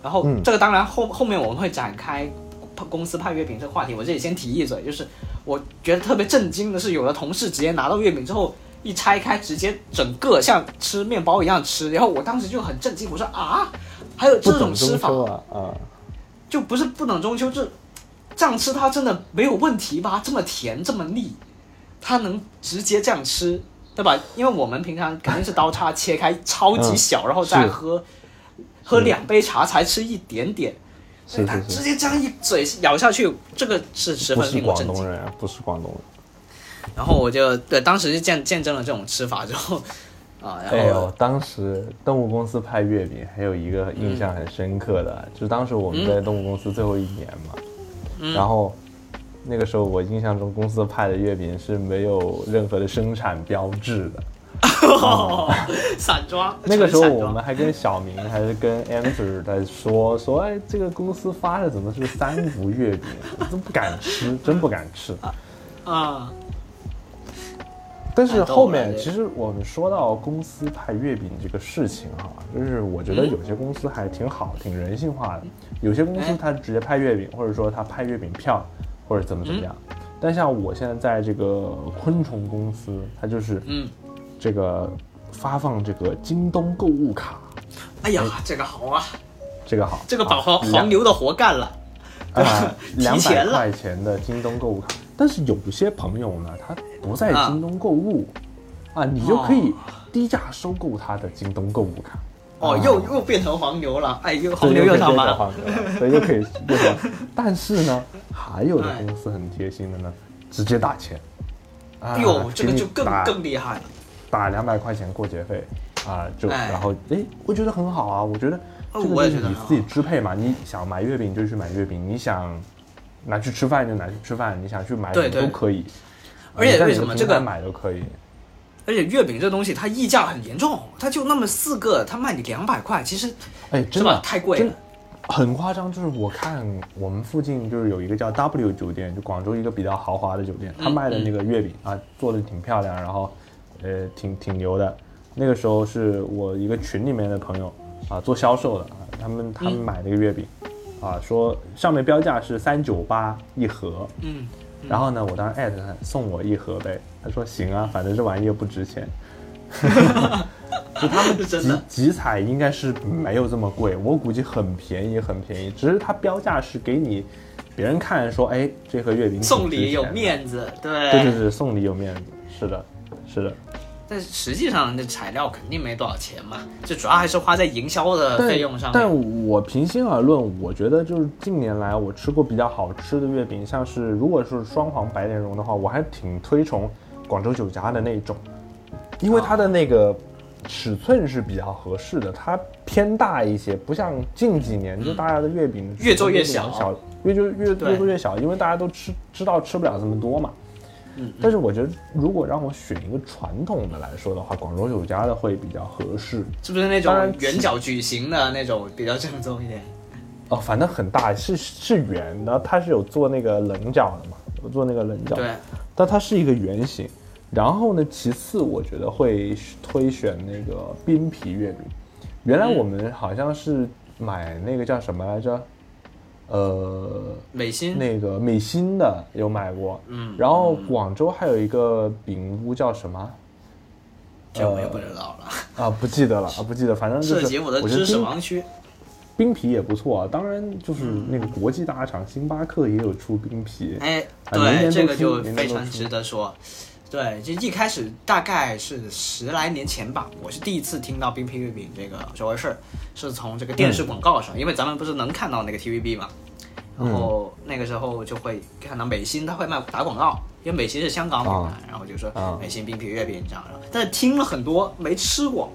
Speaker 1: 然后
Speaker 2: 嗯
Speaker 1: 这个当然后后面我们会展开公司派月饼这个话题，我这里先提一嘴，就是我觉得特别震惊的是，有的同事直接拿到月饼之后。一拆开，直接整个像吃面包一样吃，然后我当时就很震惊，我说啊，还有这种吃法，
Speaker 2: 啊啊！
Speaker 1: 就不是不等中秋，这这样吃它真的没有问题吧？这么甜这么腻，它能直接这样吃，对吧？因为我们平常肯定是刀叉切开超级小，然后再喝喝两杯茶才吃一点点，它
Speaker 2: 是是是，
Speaker 1: 直接这样一嘴咬下去，这个是十分
Speaker 2: 不是
Speaker 1: 令我震惊。
Speaker 2: 广东人，啊不是广东人。
Speaker 1: 然后我就对当时就见见证了这种吃法之后，啊，然后、
Speaker 2: 哎呦，当时动物公司派月饼，还有一个印象很深刻的，就是当时我们在动物公司最后一年嘛，
Speaker 1: 嗯
Speaker 2: 然后那个时候我印象中公司派的月饼是没有任何的生产标志的。
Speaker 1: 散装，
Speaker 2: 那个时候我们还跟小明还是跟 Answer 在说说，哎，这个公司发的怎么是三无月饼？都不敢吃，真不敢吃。
Speaker 1: 啊，
Speaker 2: 但是后面其实我们说到公司派月饼这个事情哈，就是我觉得有些公司还挺好，挺人性化的。有些公司他直接派月饼，或者说他派月饼票，或者怎么怎么样。但像我现在在这个昆虫公司，它就是
Speaker 1: 嗯，
Speaker 2: 这个发放这个京东购物卡。
Speaker 1: 哎呀，这个好啊，
Speaker 2: 这个好，
Speaker 1: 这个把
Speaker 2: 啊
Speaker 1: 黄黄牛的活干了。
Speaker 2: 啊，
Speaker 1: 提
Speaker 2: 两百块钱的京东购物卡，但是有些朋友呢，他不在
Speaker 1: 啊
Speaker 2: 京东购物，啊，你就可以低价收购他的京东购物卡。
Speaker 1: 哦，
Speaker 2: 啊
Speaker 1: 又又变成黄牛了，哎，又黄牛又上班了。
Speaker 2: 又可以变成黄牛，对，又可以变成。但是呢，还有的
Speaker 1: 哎
Speaker 2: 公司很贴心的呢，直接打钱。啊
Speaker 1: 哎呦，这个就更更厉害了。
Speaker 2: 打两百块钱过节费啊，就
Speaker 1: 哎
Speaker 2: 然后哎，我觉得很好啊，我觉得
Speaker 1: 哦
Speaker 2: 这个是你自己支配嘛，你想买月饼就去买月饼，你想拿去吃饭就拿去吃饭，你想去买什么都可以。
Speaker 1: 而且为什么这个
Speaker 2: 买都可以？
Speaker 1: 而且月饼这东西它溢价很严重，它就那么四个，它卖你两百块，其实
Speaker 2: 哎，真的？
Speaker 1: 太贵了。
Speaker 2: 很夸张，就是我看我们附近就是有一个叫 W 酒店，就广州一个比较豪华的酒店，他
Speaker 1: 嗯
Speaker 2: 卖的那个月饼啊，做的挺漂亮，然后呃挺挺牛的。那个时候是我一个群里面的朋友啊做销售的啊，他们他们
Speaker 1: 嗯
Speaker 2: 买那个月饼啊，说上面标价是三九八一盒，
Speaker 1: 嗯，
Speaker 2: 然后呢，我当时艾特他送我一盒呗，他说行啊，反正这玩意又不值钱。就他们
Speaker 1: 的？
Speaker 2: 集采应该是没有这么贵，我估计很便宜很便宜，只是它标价是给你别人看说，哎，这盒月饼
Speaker 1: 送礼有面子，对。
Speaker 2: 对对对，送礼有面子，是的，是的。
Speaker 1: 但实际上那材料肯定没多少钱嘛，这主要还是花在营销的费用上面。
Speaker 2: 但我平心而论，我觉得就是近年来我吃过比较好吃的月饼，像是如果是双黄白莲蓉的话，我还挺推崇广州酒家的那种，因为它的那个尺寸是比较合适的，它偏大一些，不像近几年就大家的月饼
Speaker 1: 越做越
Speaker 2: 小，
Speaker 1: 小
Speaker 2: 越就越越做越小，因为大家都吃知道吃不了这么多嘛。
Speaker 1: 嗯，
Speaker 2: 但是我觉得，如果让我选一个传统的来说的话，广州酒家的会比较合适。
Speaker 1: 是不是那种圆角矩形的那种比较正宗一点？
Speaker 2: 哦，反正很大，是是圆的，它是有做那个棱角的嘛，有做那个棱角，
Speaker 1: 对，
Speaker 2: 但它是一个圆形。然后呢，其次我觉得会推选那个冰皮月饼。原来我们好像是买那个叫什么来着？呃，
Speaker 1: 美心，
Speaker 2: 那个美心的有买过，
Speaker 1: 嗯
Speaker 2: 然后广州还有一个饼屋叫什么？
Speaker 1: 这我也不知道了。
Speaker 2: 啊，不记得了啊，不记得，反正就是
Speaker 1: 涉及我的知识盲区。
Speaker 2: 冰皮也不错啊，当然就是那个国际大厂星巴克也有出冰皮，
Speaker 1: 哎，对，这个就非常值得说。对，就一开始大概是十来年前吧，我是第一次听到冰皮月饼这个这回事儿，是从这个电视广告上，因为咱们不是能看到那个 TVB 嘛，然后那个时候就会看到美心他会卖打广告，因为美心是香港品牌，
Speaker 2: 啊
Speaker 1: 然后就说
Speaker 2: 啊
Speaker 1: 美心冰皮月饼这样，但是听了很多没吃过，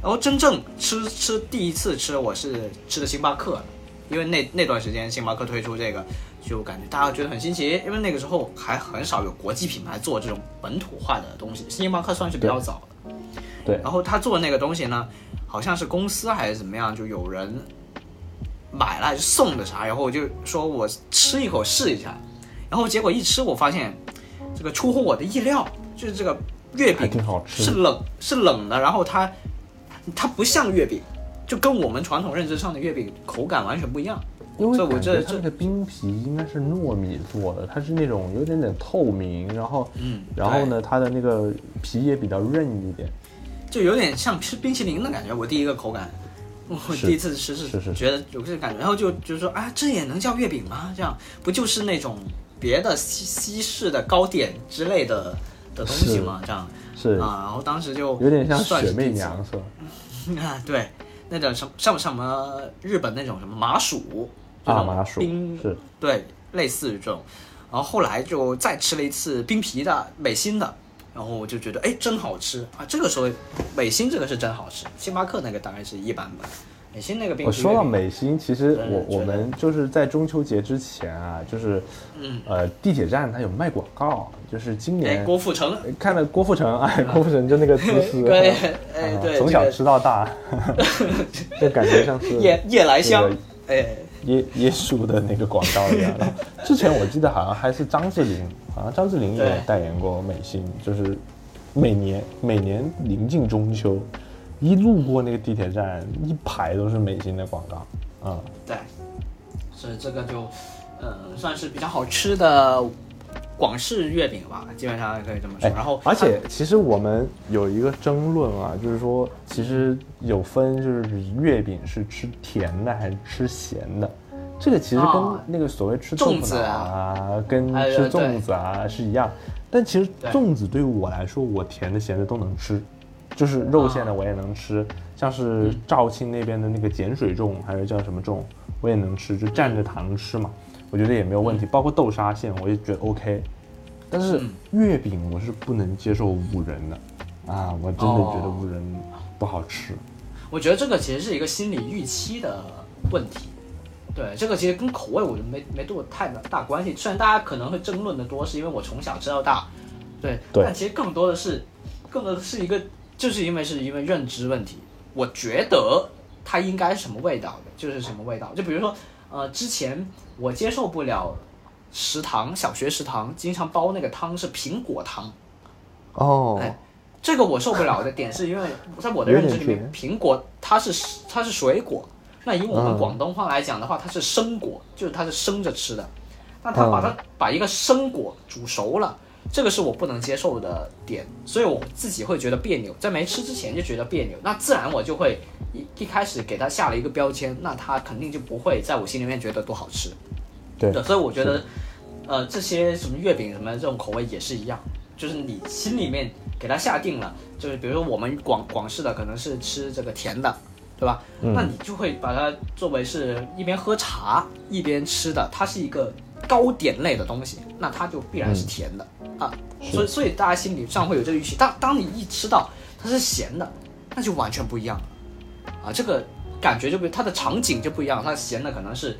Speaker 1: 然后真正吃吃第一次吃我是吃的星巴克，因为那那段时间星巴克推出这个，就感觉大家觉得很新奇，因为那个时候还很少有国际品牌做这种本土化的东西，星巴克算是比较早的。
Speaker 2: 对
Speaker 1: 然后他做那个东西呢，好像是公司还是怎么样，就有人买了还是送的啥，然后我就说我吃一口试一下，然后结果一吃我发现这个出乎我的意料，就是这个月饼
Speaker 2: 挺好吃
Speaker 1: 是冷是冷的，然后它它不像月饼，就跟我们传统认知上的月饼口感完全不一样。
Speaker 2: 因为
Speaker 1: 我
Speaker 2: 觉
Speaker 1: 这这
Speaker 2: 个冰皮应该是糯米做的，它是那种有点点透明，然后
Speaker 1: 嗯
Speaker 2: 然后呢，它的那个皮也比较韧一点。
Speaker 1: 就有点像吃冰淇淋的感觉。我第一个口感，我第一次吃
Speaker 2: 是是
Speaker 1: 觉得有这个感觉，然后就就说啊，这也能叫月饼吗？这样不就是那种别的西西式的糕点之类的的东西吗？这样
Speaker 2: 是
Speaker 1: 啊，然后当时就
Speaker 2: 有点像雪媚娘是吧？
Speaker 1: 啊，对，那种什么像什么日本那种什么麻薯这
Speaker 2: 啊，
Speaker 1: 种
Speaker 2: 麻薯
Speaker 1: 冰
Speaker 2: 是。
Speaker 1: 对，类似于这种。然后后来就再吃了一次冰皮的美心的，然后我就觉得哎真好吃。啊！这个时候美心这个是真好吃，星巴克那个大概是一般吧，美心那个冰皮
Speaker 2: 我说到美心，其实
Speaker 1: 嗯
Speaker 2: 我我们就是在中秋节之前啊，就是
Speaker 1: 嗯。
Speaker 2: 呃地铁站它有卖广告，就是今
Speaker 1: 哎
Speaker 2: 年
Speaker 1: 郭富城，
Speaker 2: 看了郭富城，哎，郭富城就那个姿势，
Speaker 1: 对
Speaker 2: 啊
Speaker 1: 哎对
Speaker 2: 从小吃到大，就感觉像是
Speaker 1: 夜夜来香。
Speaker 2: 那个，
Speaker 1: 哎
Speaker 2: 耶耶稣的那个广告一样。然后之前我记得好像还是张智霖，好像张智霖也代言过美心，就是每年每年临近中秋，一路过那个地铁站，一排都是美心的广告，嗯。
Speaker 1: 对，所以这个就，呃，算是比较好吃的广式月饼吧，基本上可以这么说。然后，
Speaker 2: 哎而且其实我们有一个争论啊，就是说，其实有分就是月饼是吃甜的还是吃咸的，这个其实跟
Speaker 1: 哦
Speaker 2: 那个所谓吃豆
Speaker 1: 粽子
Speaker 2: 腐脑
Speaker 1: 啊
Speaker 2: 啊，跟
Speaker 1: 哎
Speaker 2: 吃粽子啊是一样。但其实粽子对于我来说，我甜的咸的都能吃，就是肉馅的
Speaker 1: 啊
Speaker 2: 我也能吃，像是
Speaker 1: 嗯。
Speaker 2: 肇庆那边的那个碱水粽，还是叫什么粽，我也能吃，就蘸着糖吃嘛，我觉得也没有问题。包括豆沙馅，我也觉得 OK。但是
Speaker 1: 嗯
Speaker 2: 月饼我是不能接受五仁的，啊，我真的觉得
Speaker 1: 哦
Speaker 2: 五仁不好吃。
Speaker 1: 我觉得这个其实是一个心理预期的问题。对，这个其实跟口味我觉得没没多太大关系。虽然大家可能会争论的多，是因为我从小吃到大，对，
Speaker 2: 对
Speaker 1: 但其实更多的是，更多的是一个，就是因为是因为认知问题。我觉得它应该是什么味道的，就是什么味道。就比如说，呃，之前我接受不了食堂小学食堂经常煲那个汤是苹果汤，
Speaker 2: 哦。
Speaker 1: 哎这个我受不了的点是因为 在我的认知里面，苹果它是它是水果，那以我们
Speaker 2: 嗯。
Speaker 1: 广东话来讲的话，它是生果，就是它是生着吃的。那他把它把一个生果煮熟了，这个是我不能接受的点，所以我自己会觉得别扭，在没吃之前就觉得别扭，那自然我就会一一开始给它下了一个标签，那它肯定就不会在我心里面觉得多好吃。
Speaker 2: 对
Speaker 1: 对，所以我觉得，呃，这些什么月饼什么这种口味也是一样，就是你心里面给它下定了，就是比如说我们广广式的可能是吃这个甜的，对吧？那你就会把它作为是一边喝茶一边吃的，它是一个糕点类的东西，那它就必然是甜的、啊。所以所以大家心理上会有这个预期，当当你一吃到它是咸的，那就完全不一样了啊，这个感觉就不它的场景就不一样，它咸的可能是。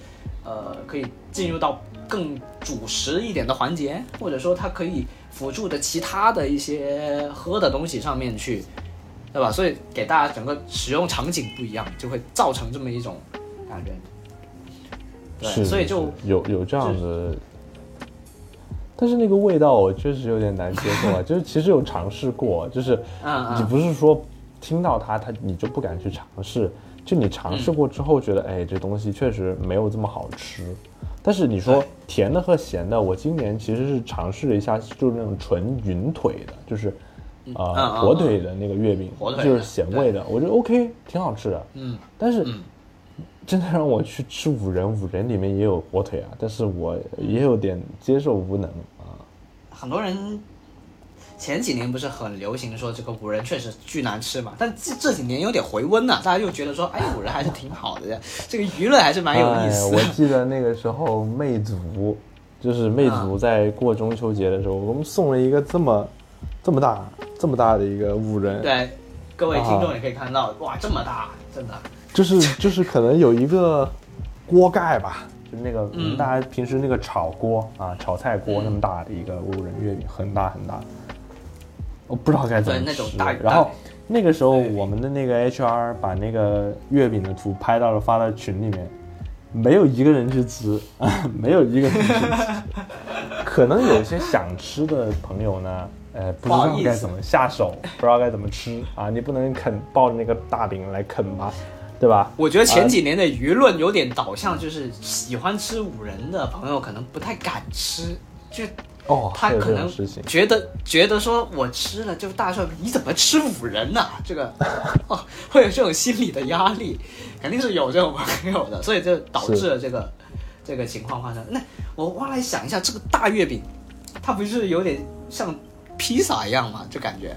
Speaker 1: 呃，可以进入到更主食一点的环节，或者说它可以辅助的其他的一些喝的东西上面去，对吧？所以给大家整个使用场景不一样，就会造成这么一种感觉。对，
Speaker 2: 是，
Speaker 1: 所以就
Speaker 2: 有有这样的，但是那个味道我确实有点难接受啊。就是其实有尝试过，就是你不是说听到它，它你就不敢去尝试，就你尝试过之后觉得，哎，这东西确实没有这么好吃。但是你说甜的和咸的，我今年其实是尝试了一下，就是那种纯云腿的，就是呃
Speaker 1: 嗯嗯
Speaker 2: 火腿的那个月饼
Speaker 1: 火，腿
Speaker 2: 就是咸味的，我觉得 OK，挺好吃的。
Speaker 1: 嗯，
Speaker 2: 但是
Speaker 1: 嗯
Speaker 2: 真的让我去吃五仁，五仁里面也有火腿啊，但是我也有点接受无能啊。
Speaker 1: 很多人前几年不是很流行说这个五仁确实巨难吃嘛，但这这几年有点回温了，大家又觉得说，哎，五仁还是挺好的，这个舆论还是蛮有意思的。
Speaker 2: 哎我记得那个时候魅族，就是魅族在过中秋节的时候，我们送了一个这么这么大这么大的一个五仁，
Speaker 1: 对，各位听众
Speaker 2: 啊
Speaker 1: 也可以看到，哇，这么大，真的。
Speaker 2: 就是 就是可能有一个锅盖吧，就那个
Speaker 1: 嗯
Speaker 2: 我们大家平时那个炒锅啊，炒菜锅
Speaker 1: 嗯
Speaker 2: 那么大的一个五仁月饼，很大很大，我不知道该怎么吃。
Speaker 1: 那种大
Speaker 2: 然后那个时候我们的那个 HR 把那个月饼的图拍到了，发到群里面，没有一个人去吃，没有一个人去吃。可能有一些想吃的朋友呢，呃，不知道该怎么下手，不知道该怎么吃啊，你不能啃抱着那个大饼来啃吧，对吧？
Speaker 1: 我觉得前几年的舆论有点导向，就是喜欢吃五仁的朋友可能不太敢吃，就
Speaker 2: 哦，
Speaker 1: 他可能觉得觉得说我吃了，就大家说你怎么吃五仁呢、这个 哦，会有这种心理的压力，肯定是有这种朋友的，所以就导致了这个这个情况发生。那我后来想一下，这个大月饼，它不是有点像披萨一样吗？就感觉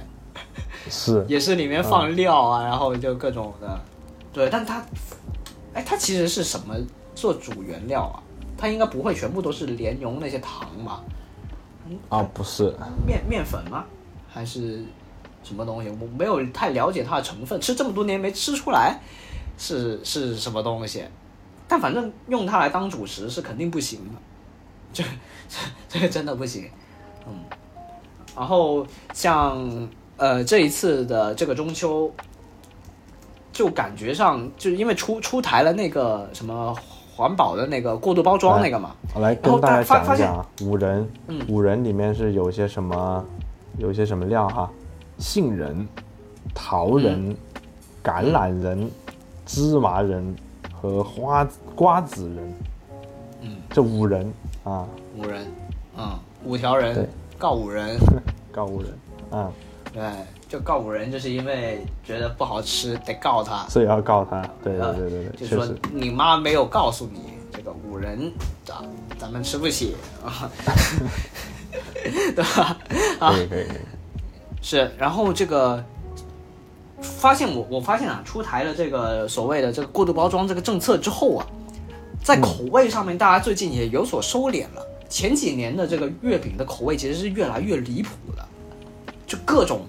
Speaker 2: 是
Speaker 1: 也是里面放料啊，然后就各种的，对，但它，哎，它其实是什么做主原料啊？它应该不会全部都是莲蓉那些糖吧？
Speaker 2: 啊，不是，
Speaker 1: 面面粉吗？还是什么东西？我没有太了解它的成分，吃这么多年没吃出来是是什么东西。但反正用它来当主食是肯定不行的，这这这个真的不行。嗯，然后像呃这一次的这个中秋，就感觉上就是因为出出台了那个什么环保的那个过度包装那个嘛，
Speaker 2: 我来跟大家讲一讲啊，五仁，
Speaker 1: 嗯
Speaker 2: 五仁里面是有些什么，有些什么料哈，杏仁、桃仁、橄榄仁、芝麻仁和花瓜子仁，
Speaker 1: 嗯，
Speaker 2: 这五仁啊，
Speaker 1: 五仁，嗯，五条人
Speaker 2: 对。
Speaker 1: 告五人，
Speaker 2: 告五人嗯，
Speaker 1: 对，就告五人，就是因为觉得不好吃得告他，
Speaker 2: 所以要告他。对
Speaker 1: 呃
Speaker 2: 对对对对，
Speaker 1: 就是说。你妈没有告诉你这个五仁啊，咱们吃不起啊，对吧？啊
Speaker 2: 可以可以可以。
Speaker 1: 是，然后这个发现我我发现啊，出台了这个所谓的这个过度包装这个政策之后啊，在口味上面，大家最近也有所收敛了。前几年的这个月饼的口味其实是越来越离谱的，就各种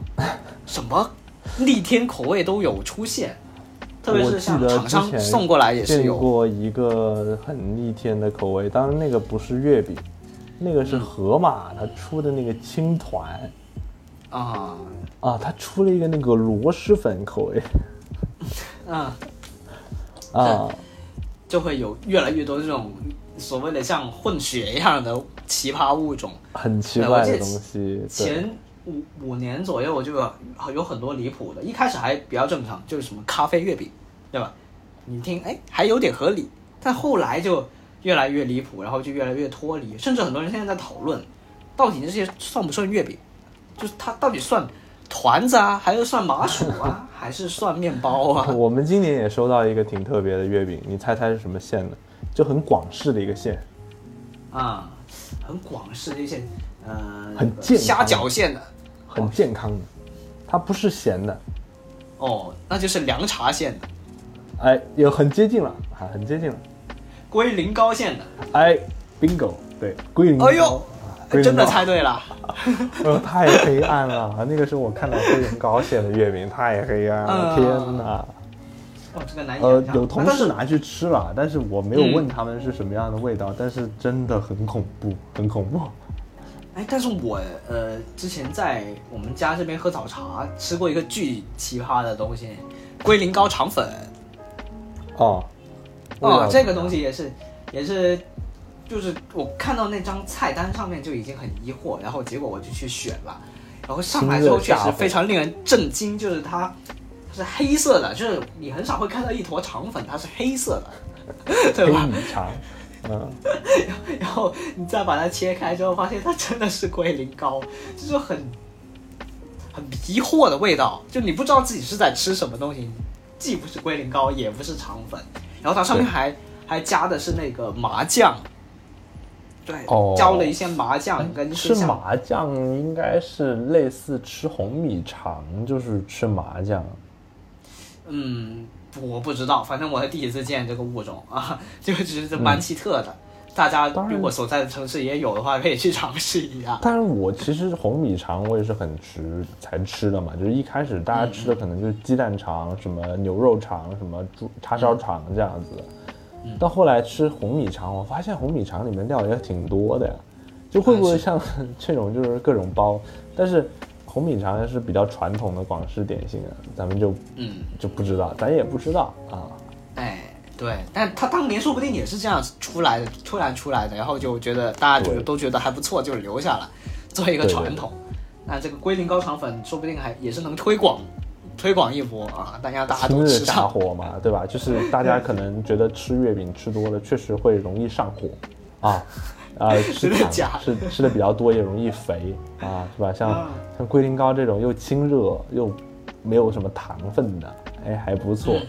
Speaker 1: 什么逆天口味都有出现，特别是像厂商送过来也是
Speaker 2: 见
Speaker 1: 有。
Speaker 2: 过一个很逆天的口味，当然那个不是月饼，那个是
Speaker 1: 嗯
Speaker 2: 盒马他出的那个青团
Speaker 1: 啊，
Speaker 2: 啊，他出了一个那个螺蛳粉口味
Speaker 1: 嗯，
Speaker 2: 啊，
Speaker 1: 就会有越来越多这种所谓的像混血一样的奇葩物种。
Speaker 2: 很奇怪的东西。对，
Speaker 1: 前五五年左右就有有很多离谱的，一开始还比较正常，就是什么咖啡月饼，对吧？你听，哎，还有点合理，但后来就越来越离谱，然后就越来越脱离，甚至很多人现在在讨论，到底这些算不算月饼？就是它到底算团子啊，还是算麻薯啊，还是算面包啊？
Speaker 2: 我们今年也收到一个挺特别的月饼，你猜猜是什么馅的？就很广式的一个馅，
Speaker 1: 啊，很广式的一些，呃，
Speaker 2: 很
Speaker 1: 虾饺馅的，
Speaker 2: 很健康的，它不是咸的，
Speaker 1: 哦，那就是凉茶馅的，
Speaker 2: 哎，有很接近了啊，很接近了，
Speaker 1: 龟苓膏馅的，
Speaker 2: 哎，bingo，对，龟苓膏，
Speaker 1: 哎呦真的猜对了。
Speaker 2: 呃，太黑暗了！那个是我看到龟苓膏馅的月饼，太黑暗了，
Speaker 1: 嗯
Speaker 2: 天哪！
Speaker 1: 哦，这个难以
Speaker 2: 呃。有同事拿去吃了，但是我没有
Speaker 1: 嗯
Speaker 2: 问他们是什么样的味道，但是真的很恐怖，很恐怖。
Speaker 1: 哎，但是我呃之前在我们家这边喝早茶吃过一个巨奇葩的东西，龟苓膏肠粉。
Speaker 2: 哦，味
Speaker 1: 哦，这个东西也是也是，就是我看到那张菜单上面就已经很疑惑，然后结果我就去选了，然后上来之后确实非常令人震惊，就是它它是黑色的，就是你很少会看到一坨肠粉它是黑色的，对
Speaker 2: 黑
Speaker 1: 吧？
Speaker 2: 米肠，嗯，
Speaker 1: 然后你再把它切开之后，发现它真的是龟苓膏，就是很很迷惑的味道，就你不知道自己是在吃什么东西，既不是龟苓膏，也不是肠粉，然后它上面还还加的是那个麻酱，对，
Speaker 2: 哦。
Speaker 1: 浇了一些麻酱跟
Speaker 2: 吃麻酱应该是类似吃红米肠，就是吃麻酱。
Speaker 1: 嗯，我不知道，反正我是第一次见这个物种啊，就只是蛮奇特的。大家如果所在的城市也有的话，可以去尝试一下。
Speaker 2: 但是我其实红米肠我也是很迟才吃的嘛，就是一开始大家吃的可能就是鸡蛋肠、什么牛肉肠、什么猪叉烧肠这样子的。到后来吃红米肠，我发现红米肠里面料也挺多的呀，就会不会像 这种就是各种包？但是红米肠是比较传统的广式点心啊，咱们就
Speaker 1: 嗯，
Speaker 2: 就不知道，咱也不知道啊。
Speaker 1: 哎，对，但他当年说不定也是这样出来的，突然出来的，然后就觉得大家就
Speaker 2: 对
Speaker 1: 都觉得还不错，就留下了，作为一个
Speaker 2: 对对
Speaker 1: 传统。那这个龟苓膏肠粉说不定还也是能推广推广一波啊，大家大家都吃上。
Speaker 2: 火嘛，对吧？就是大家可能觉得吃月饼吃多了，确实会容易上火啊。啊，吃
Speaker 1: 的
Speaker 2: 糖
Speaker 1: 假的
Speaker 2: 吃吃的比较多也容易肥啊，是吧？像、
Speaker 1: 啊
Speaker 2: 像龟苓膏这种又清热又没有什么糖分的，哎，还不错。
Speaker 1: 嗯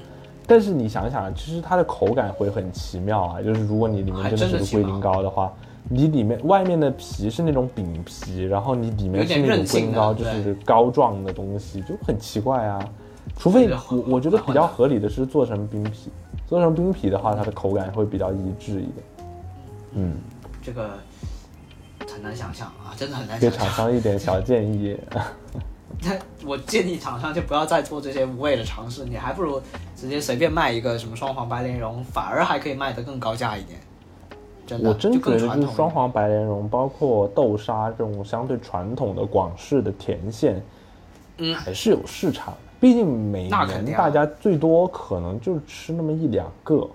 Speaker 2: 但是你想想，其实它的口感会很奇妙啊，就是如果你里面真的是个龟苓膏的话，你里面外面的皮是那种饼皮，然后你里面是那种龟苓膏，就是膏状的东西，就很奇怪啊。除非我我觉得比较合理的是做成冰皮，做成冰皮的话，它的口感会比较一致一点。嗯，
Speaker 1: 这个很难想象啊，真的很难
Speaker 2: 给
Speaker 1: 想象。
Speaker 2: 厂商一点小建议。
Speaker 1: 那我建议厂商就不要再做这些无谓的尝试，你还不如直接随便卖一个什么双黄白莲蓉，反而还可以卖得更高价一点。真的，
Speaker 2: 我真觉得就是。双黄白莲蓉，包括豆沙这种相对传统的广式的甜馅，
Speaker 1: 嗯
Speaker 2: 还是有市场。毕竟每
Speaker 1: 那肯定
Speaker 2: 大家最多可能就吃那么一两个，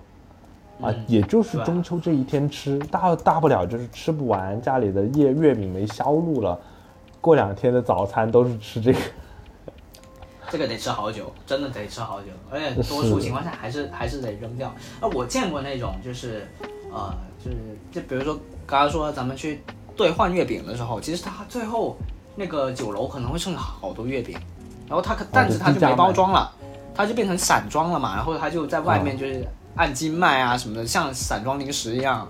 Speaker 2: 啊
Speaker 1: 嗯，
Speaker 2: 也就是中秋这一天吃，大大不了就是吃不完，家里的月月饼没销路了，过两天的早餐都是吃这个。
Speaker 1: 这个得吃好久，真的得吃好久，而且多数情况下还是还是得扔掉。啊，我见过那种就是，呃，就是就比如说刚刚说咱们去兑换月饼的时候，其实他最后那个酒楼可能会剩好多月饼，然后他可但是他就没包装了，他就变成散装了嘛，然后他就在外面就是按斤卖啊什么的，像散装零食一样，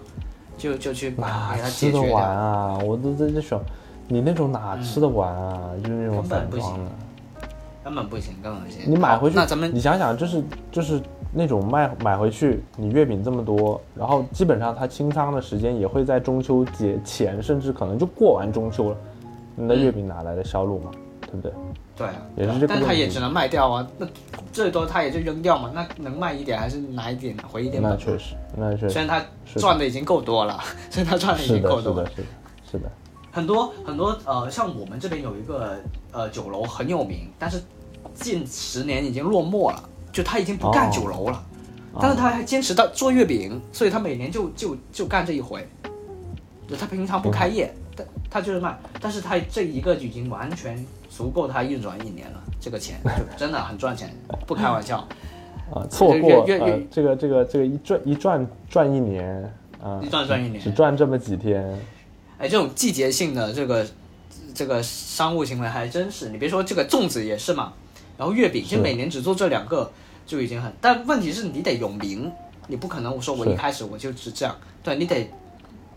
Speaker 1: 就就去把它
Speaker 2: 吃得完
Speaker 1: 解决掉。
Speaker 2: 啊？我都在这想，你那种哪吃得完啊？就是那种
Speaker 1: 根本不行
Speaker 2: 散装的，
Speaker 1: 根本不行，根本不行。
Speaker 2: 你买回去，
Speaker 1: 那咱们
Speaker 2: 你想想，就是就是那种卖买回去，你月饼这么多，然后基本上它清仓的时间也会在中秋节前，甚至可能就过完中秋了，你的
Speaker 1: 嗯
Speaker 2: 月饼哪来的销路嘛？对不对？
Speaker 1: 对啊，
Speaker 2: 也是这个
Speaker 1: 但他也只能卖掉啊，那最多他也就扔掉嘛，那能卖一点还是拿一点回一点。
Speaker 2: 那确实，那确实
Speaker 1: 虽然他赚的已经够多了，虽然他赚的已，经够多了
Speaker 2: 是的，。是的，是的。
Speaker 1: 很多很多呃，像我们这边有一个呃酒楼很有名，但是近十年已经落寞了，就他已经不干
Speaker 2: 哦
Speaker 1: 酒楼了，但是他还坚持到做月饼，所以他每年就就就干这一回。就他平常不开业，但他就是卖，但是他这一个已经完全足够他运转一年了，这个钱 就真的很赚钱，不开玩笑。
Speaker 2: 啊，错过
Speaker 1: 月
Speaker 2: 这个这个这个一赚一赚赚一年啊，
Speaker 1: 一赚赚一年。
Speaker 2: 只赚这么几天，
Speaker 1: 哎，这种季节性的这个这个商务行为还真是，你别说这个粽子也是嘛，然后月饼
Speaker 2: 是。
Speaker 1: 就每年只做这两个就已经很，但问题是你得有名，你不可能我说我一开始我就是这样，对你得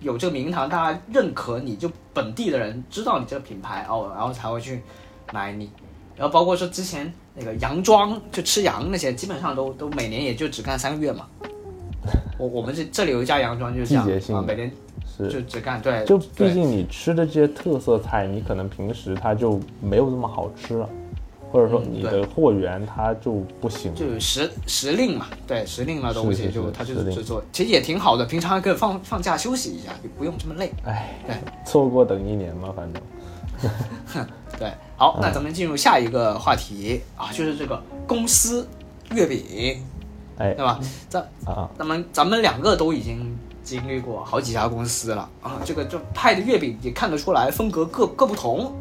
Speaker 1: 有这个名堂，大家认可你，就本地的人知道你这个品牌哦，然后才会去买你。然后包括说之前那个羊庄，就吃羊那些，基本上都都每年也就只干三个月嘛。我我们这这里有一家羊庄就是这样
Speaker 2: 季节性的
Speaker 1: 啊，每年就只干对，
Speaker 2: 就毕竟你吃的这些特色菜，你可能平时它就没有那么好吃了，或者说你的货源它就不行。
Speaker 1: 就有时时令嘛，对时令的东西
Speaker 2: 是是
Speaker 1: 就它就是制作，其实也挺好的，平常还可以放放假休息一下，就不用这么累。
Speaker 2: 哎
Speaker 1: 对，
Speaker 2: 错过等一年嘛，反正
Speaker 1: 对，好，
Speaker 2: 嗯
Speaker 1: 那咱们进入下一个话题啊，就是这个公司月饼，
Speaker 2: 哎
Speaker 1: 对吧？咱
Speaker 2: 啊，
Speaker 1: 咱们咱们两个都已经经历过好几家公司了啊，这个就派的月饼也看得出来风格各各不同。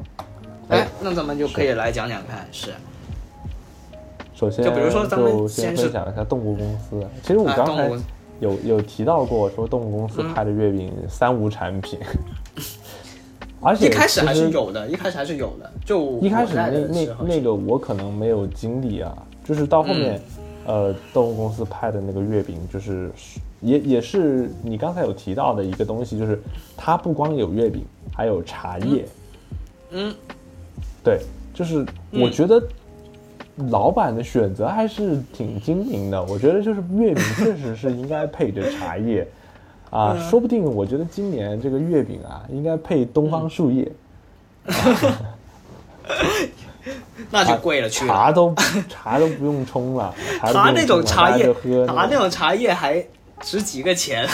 Speaker 1: 哎
Speaker 2: 哎，
Speaker 1: 那咱们就可以来讲讲看，是
Speaker 2: 首先
Speaker 1: 就比如说咱们
Speaker 2: 就
Speaker 1: 先
Speaker 2: 分享一下动物公司。其实我
Speaker 1: 啊
Speaker 2: 刚才有有提到过，说动物公司
Speaker 1: 嗯
Speaker 2: 派的月饼三无产品，而且
Speaker 1: 一开始还是有的，一开始还是有的，就
Speaker 2: 一开始那那那个我可能没有经历啊，就是到后面，
Speaker 1: 嗯
Speaker 2: 呃，动物公司派的那个月饼，就是也也是你刚才有提到的一个东西，就是它不光有月饼，还有茶叶。
Speaker 1: 嗯，
Speaker 2: 对，就是我
Speaker 1: 嗯
Speaker 2: 觉得老板的选择还是挺精明的。我觉得就是月饼确实是应该配着茶叶。啊，
Speaker 1: 嗯
Speaker 2: 说不定我觉得今年这个月饼啊，应该配东方树叶，
Speaker 1: 那就贵了去了。
Speaker 2: 茶都茶都不用冲了，茶
Speaker 1: 那种茶叶
Speaker 2: 大家就喝，
Speaker 1: 他那种茶叶还值几个钱，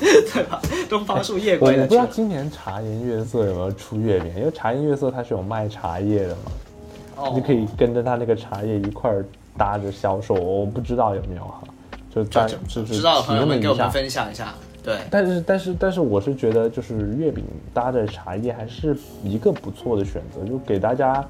Speaker 1: 对吧？东方树叶
Speaker 2: 贵了我不知道。今年茶颜悦色有没有出月饼，因为茶颜悦色它是有卖茶叶的嘛，
Speaker 1: 哦
Speaker 2: 你可以跟着它那个茶叶一块儿搭着销售，我不知道有没有哈，就但
Speaker 1: 这
Speaker 2: 就是
Speaker 1: 知道的朋友们给我们分享一下。对，
Speaker 2: 但是但是但是我是觉得就是月饼搭着茶叶还是一个不错的选择，就给大家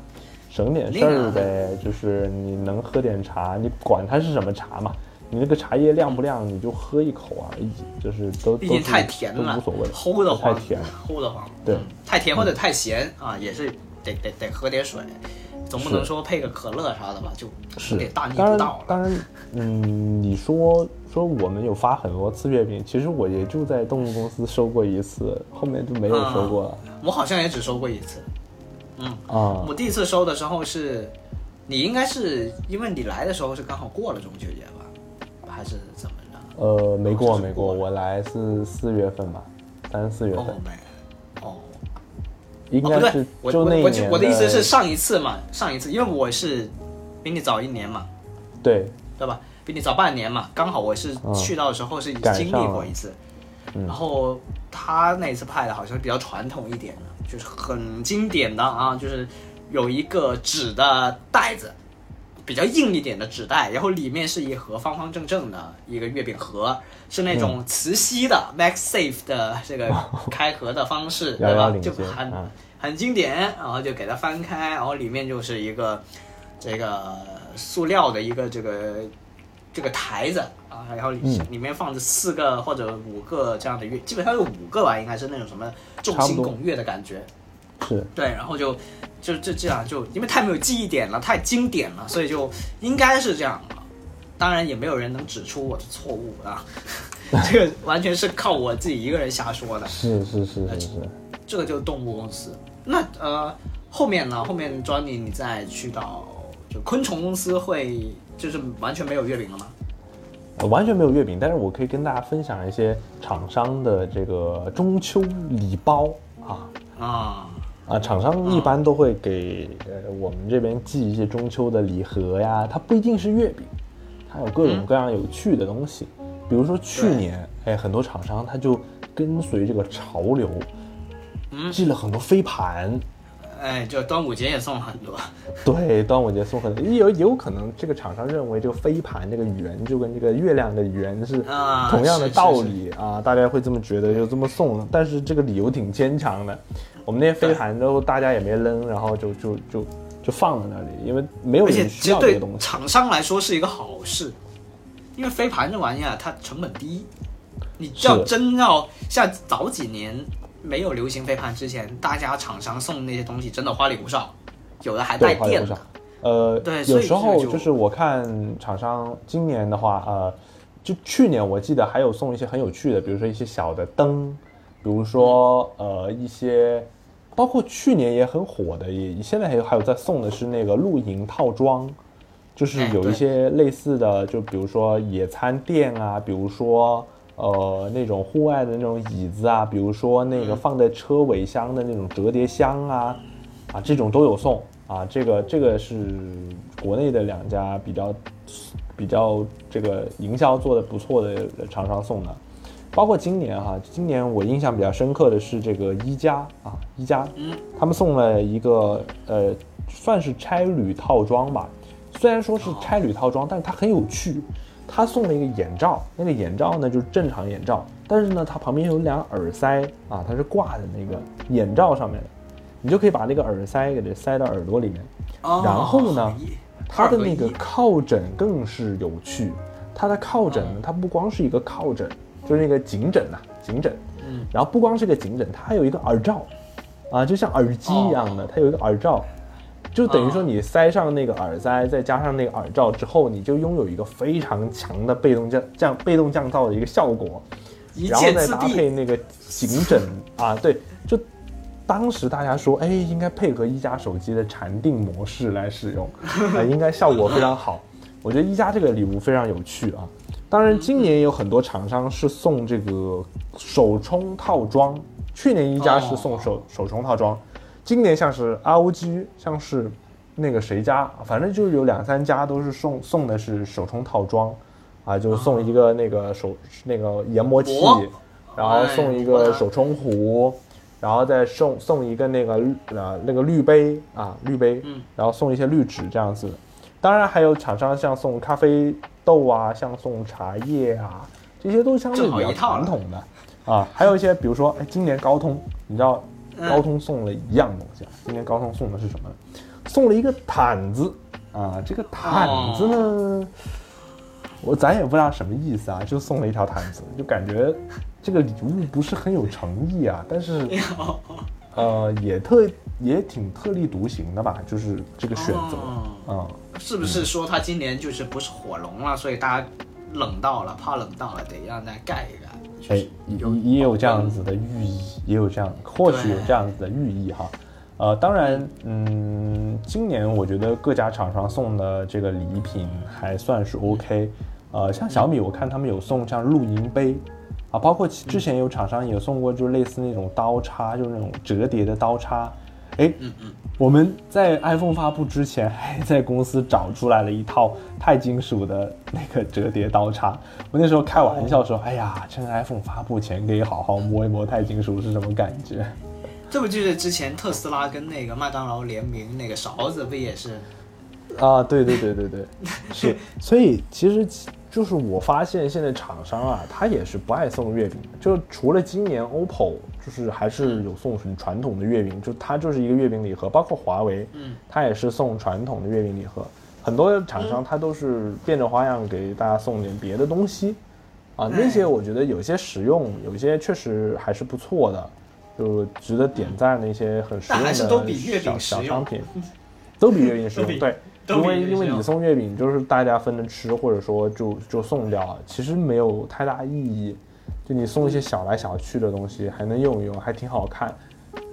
Speaker 2: 省点事儿呗。就是你能喝点茶，你管它是什么茶嘛，你那个茶叶亮不亮，你就喝一口而已，就是都
Speaker 1: 毕竟太甜了，
Speaker 2: 都无所谓，
Speaker 1: 齁的慌，
Speaker 2: 太甜了。
Speaker 1: 齁的慌。
Speaker 2: 对
Speaker 1: 嗯太甜或者太咸啊，也是得得得喝点水，总不能说配个可乐啥的吧，就是有点大逆
Speaker 2: 当然
Speaker 1: 不道了。
Speaker 2: 当然，嗯，你说说我们有发很多次月饼，其实我也就在动物公司收过一次，后面就没有收过了
Speaker 1: 我好像也只收过一次。
Speaker 2: 嗯啊。
Speaker 1: 我第一次收的时候是，你应该是因为你来的时候是刚好过了中秋节吧，还是怎么着？
Speaker 2: 呃，没过没过，我来是四月份吧，三四月份，
Speaker 1: 哦没，哦
Speaker 2: 应
Speaker 1: 哦不对
Speaker 2: 该是，
Speaker 1: 我我我的意思是上一次嘛，上一次，因为我是比你早一年嘛，
Speaker 2: 对，
Speaker 1: 对吧？比你早半年嘛，刚好我是
Speaker 2: 嗯
Speaker 1: 去到的时候是
Speaker 2: 赶
Speaker 1: 经历过一次，
Speaker 2: 嗯
Speaker 1: 然后他那次派的好像比较传统一点的，就是很经典的啊，就是有一个纸的袋子，比较硬一点的纸袋，然后里面是一盒方方正正的一个月饼盒，是那
Speaker 2: 嗯。
Speaker 1: 种磁吸的、MagSafe 的这个开盒的方式，对吧？就很、
Speaker 2: 啊
Speaker 1: 很经典，然后就给它翻开，然后里面就是一个这个塑料的一个这个这个台子啊，然后里面放着四个或者五个这样的月，基本上有五个吧，应该是那种什么众星拱月的感觉。
Speaker 2: 是
Speaker 1: 对，然后就就就这样就因为太没有记忆点了，太经典了，所以就应该是这样了。当然也没有人能指出我的错误啊，这个完全是靠我自己一个人瞎说的。
Speaker 2: 是是是是是，
Speaker 1: 这个就是动物公司。那呃后面呢？后面 Johnny 你再去到就昆虫公司会就是完全没有月饼了吗？
Speaker 2: 呃完全没有月饼，但是我可以跟大家分享一些厂商的这个中秋礼包啊。
Speaker 1: 啊，
Speaker 2: 啊，厂商一般都会给呃我们这边寄一些中秋的礼盒呀，它不一定是月饼，它有各种各样有趣的东西。比如说去年，哎，很多厂商他就跟随这个潮流，寄了很多飞盘。
Speaker 1: 哎，就端午节也送很多。
Speaker 2: 对，端午节送很多，也有也有可能这个厂商认为这个飞盘这个圆就跟这个月亮的圆是
Speaker 1: 啊
Speaker 2: 同样的道理啊，大家会这么觉得，就这么送。但是这个理由挺牵强的，我们那些飞盘都大家也没扔，然后就就就就放在那里，因为没有人需要这个东西。
Speaker 1: 厂商来说是一个好事，因为飞盘这玩意儿它成本低，你要真要像早几年没有流行飞盘之前，大家厂商送那些东西真的花里胡哨，有的还带电的。。
Speaker 2: 呃，
Speaker 1: 对
Speaker 2: 有时候
Speaker 1: 就
Speaker 2: 就是我看厂商今年的话，呃，就去年我记得还有送一些很有趣的，比如说一些小的灯，比如说呃一些，包括去年也很火的，也现在还有还有在送的是那个露营套装，就是有一些类似的，就比如说野餐垫啊，比如说。呃，那种户外的那种椅子啊，比如说那个放在车尾箱的那种折叠箱啊，啊，这种都有送啊。这个这个是国内的两家比较比较这个营销做的不错的厂商送的，包括今年哈，今年我印象比较深刻的是这个一加啊，一加，
Speaker 1: 嗯，
Speaker 2: 他们送了一个呃，算是差旅套装吧。虽然说是差旅套装，但是它很有趣。他送了一个眼罩，那个眼罩呢就是正常眼罩，但是呢它旁边有两耳塞啊，它是挂在那个眼罩上面的，你就可以把那个耳塞给它塞到耳朵里面。
Speaker 1: 哦
Speaker 2: 然后呢它的那个靠枕更是有趣，它的靠枕呢，它不光是一个靠枕，就是那个颈枕呐、颈枕，
Speaker 1: 嗯，
Speaker 2: 然后不光是个颈枕，它还有一个耳罩，啊，就像耳机一样的，它有一个耳罩，就等于说你塞上那个耳塞，再加上那个耳罩之后，你就拥有一个非常强的被动降降被动降噪的一个效果，然后再搭。配那个颈枕 啊，对，就当时大家说，哎，应该配合一加手机的禅定模式来使用，啊、应该效果非常好。我觉得一加这个礼物非常有趣啊。当然，今年也有很多厂商是送这个手冲套装，去年一加是送手、手冲套装，今年像是 ROG，像是那个谁家，反正就是有两三家都是送送的是手冲套装，啊，就是送一个那个手那个研磨器，然后送一个
Speaker 1: 哎
Speaker 2: 手冲壶，然后再送送一个那个呃那个滤杯啊滤杯，
Speaker 1: 嗯
Speaker 2: 然后送一些滤纸这样子。当然还有厂商像送咖啡豆啊，像送茶叶啊，这些都相对比较传统的啊。还有一些比如说，哎，今年高通，你知道
Speaker 1: 嗯
Speaker 2: 高通送了一样东西啊？今年高通送的是什么？送了一个毯子啊。这个毯子呢，我咱也不知道什么意思啊，就送了一条毯子，就感觉这个礼物不是很有诚意啊，但是 呃也特也挺特立独行的吧，就是这个选择
Speaker 1: 哦
Speaker 2: 啊、
Speaker 1: 是不是说他今年就是不是火龙了，所以大家冷到了，怕冷到了，得让大家盖一盖。
Speaker 2: 哎，
Speaker 1: 有
Speaker 2: 也有这样子的寓意，也有这样，或许有这样子的寓意哈。呃，当然，嗯，今年我觉得各家厂商送的这个礼品还算是 OK。呃，像小米，我看他们有送像露营杯，啊，包括之前有厂商也送过，就类似那种刀叉，就是那种折叠的刀叉。哎，嗯嗯我们在 iPhone 发布之前，还在公司找出来了一套钛金属的那个折叠刀叉。我那时候开玩笑说：“哎呀，趁 iPhone 发布前可以好好摸一摸钛金属是什么感觉。
Speaker 1: 这不就是之前特斯拉跟那个麦当劳联名那个勺子，不也是？”
Speaker 2: 啊，对对对对对，是。所以其实就是我发现现在厂商啊，他也是不爱送月饼的。就除了今年 OPPO 就是还是有送很传统的月饼，就它就是一个月饼礼盒，包括华为，
Speaker 1: 嗯，
Speaker 2: 它也是送传统的月饼礼盒。很多厂商它都是变着花样给大家送点别的东西，啊，那些我觉得有些实用，有些确实还是不错的，就值得点赞的一些很实用的小商品，都比月饼 实用。对，因为因为你送月饼就是大家分着吃，或者说就就送掉了，其实没有太大意义。就你送一些小来小去的东西，还能用一用，还挺好看。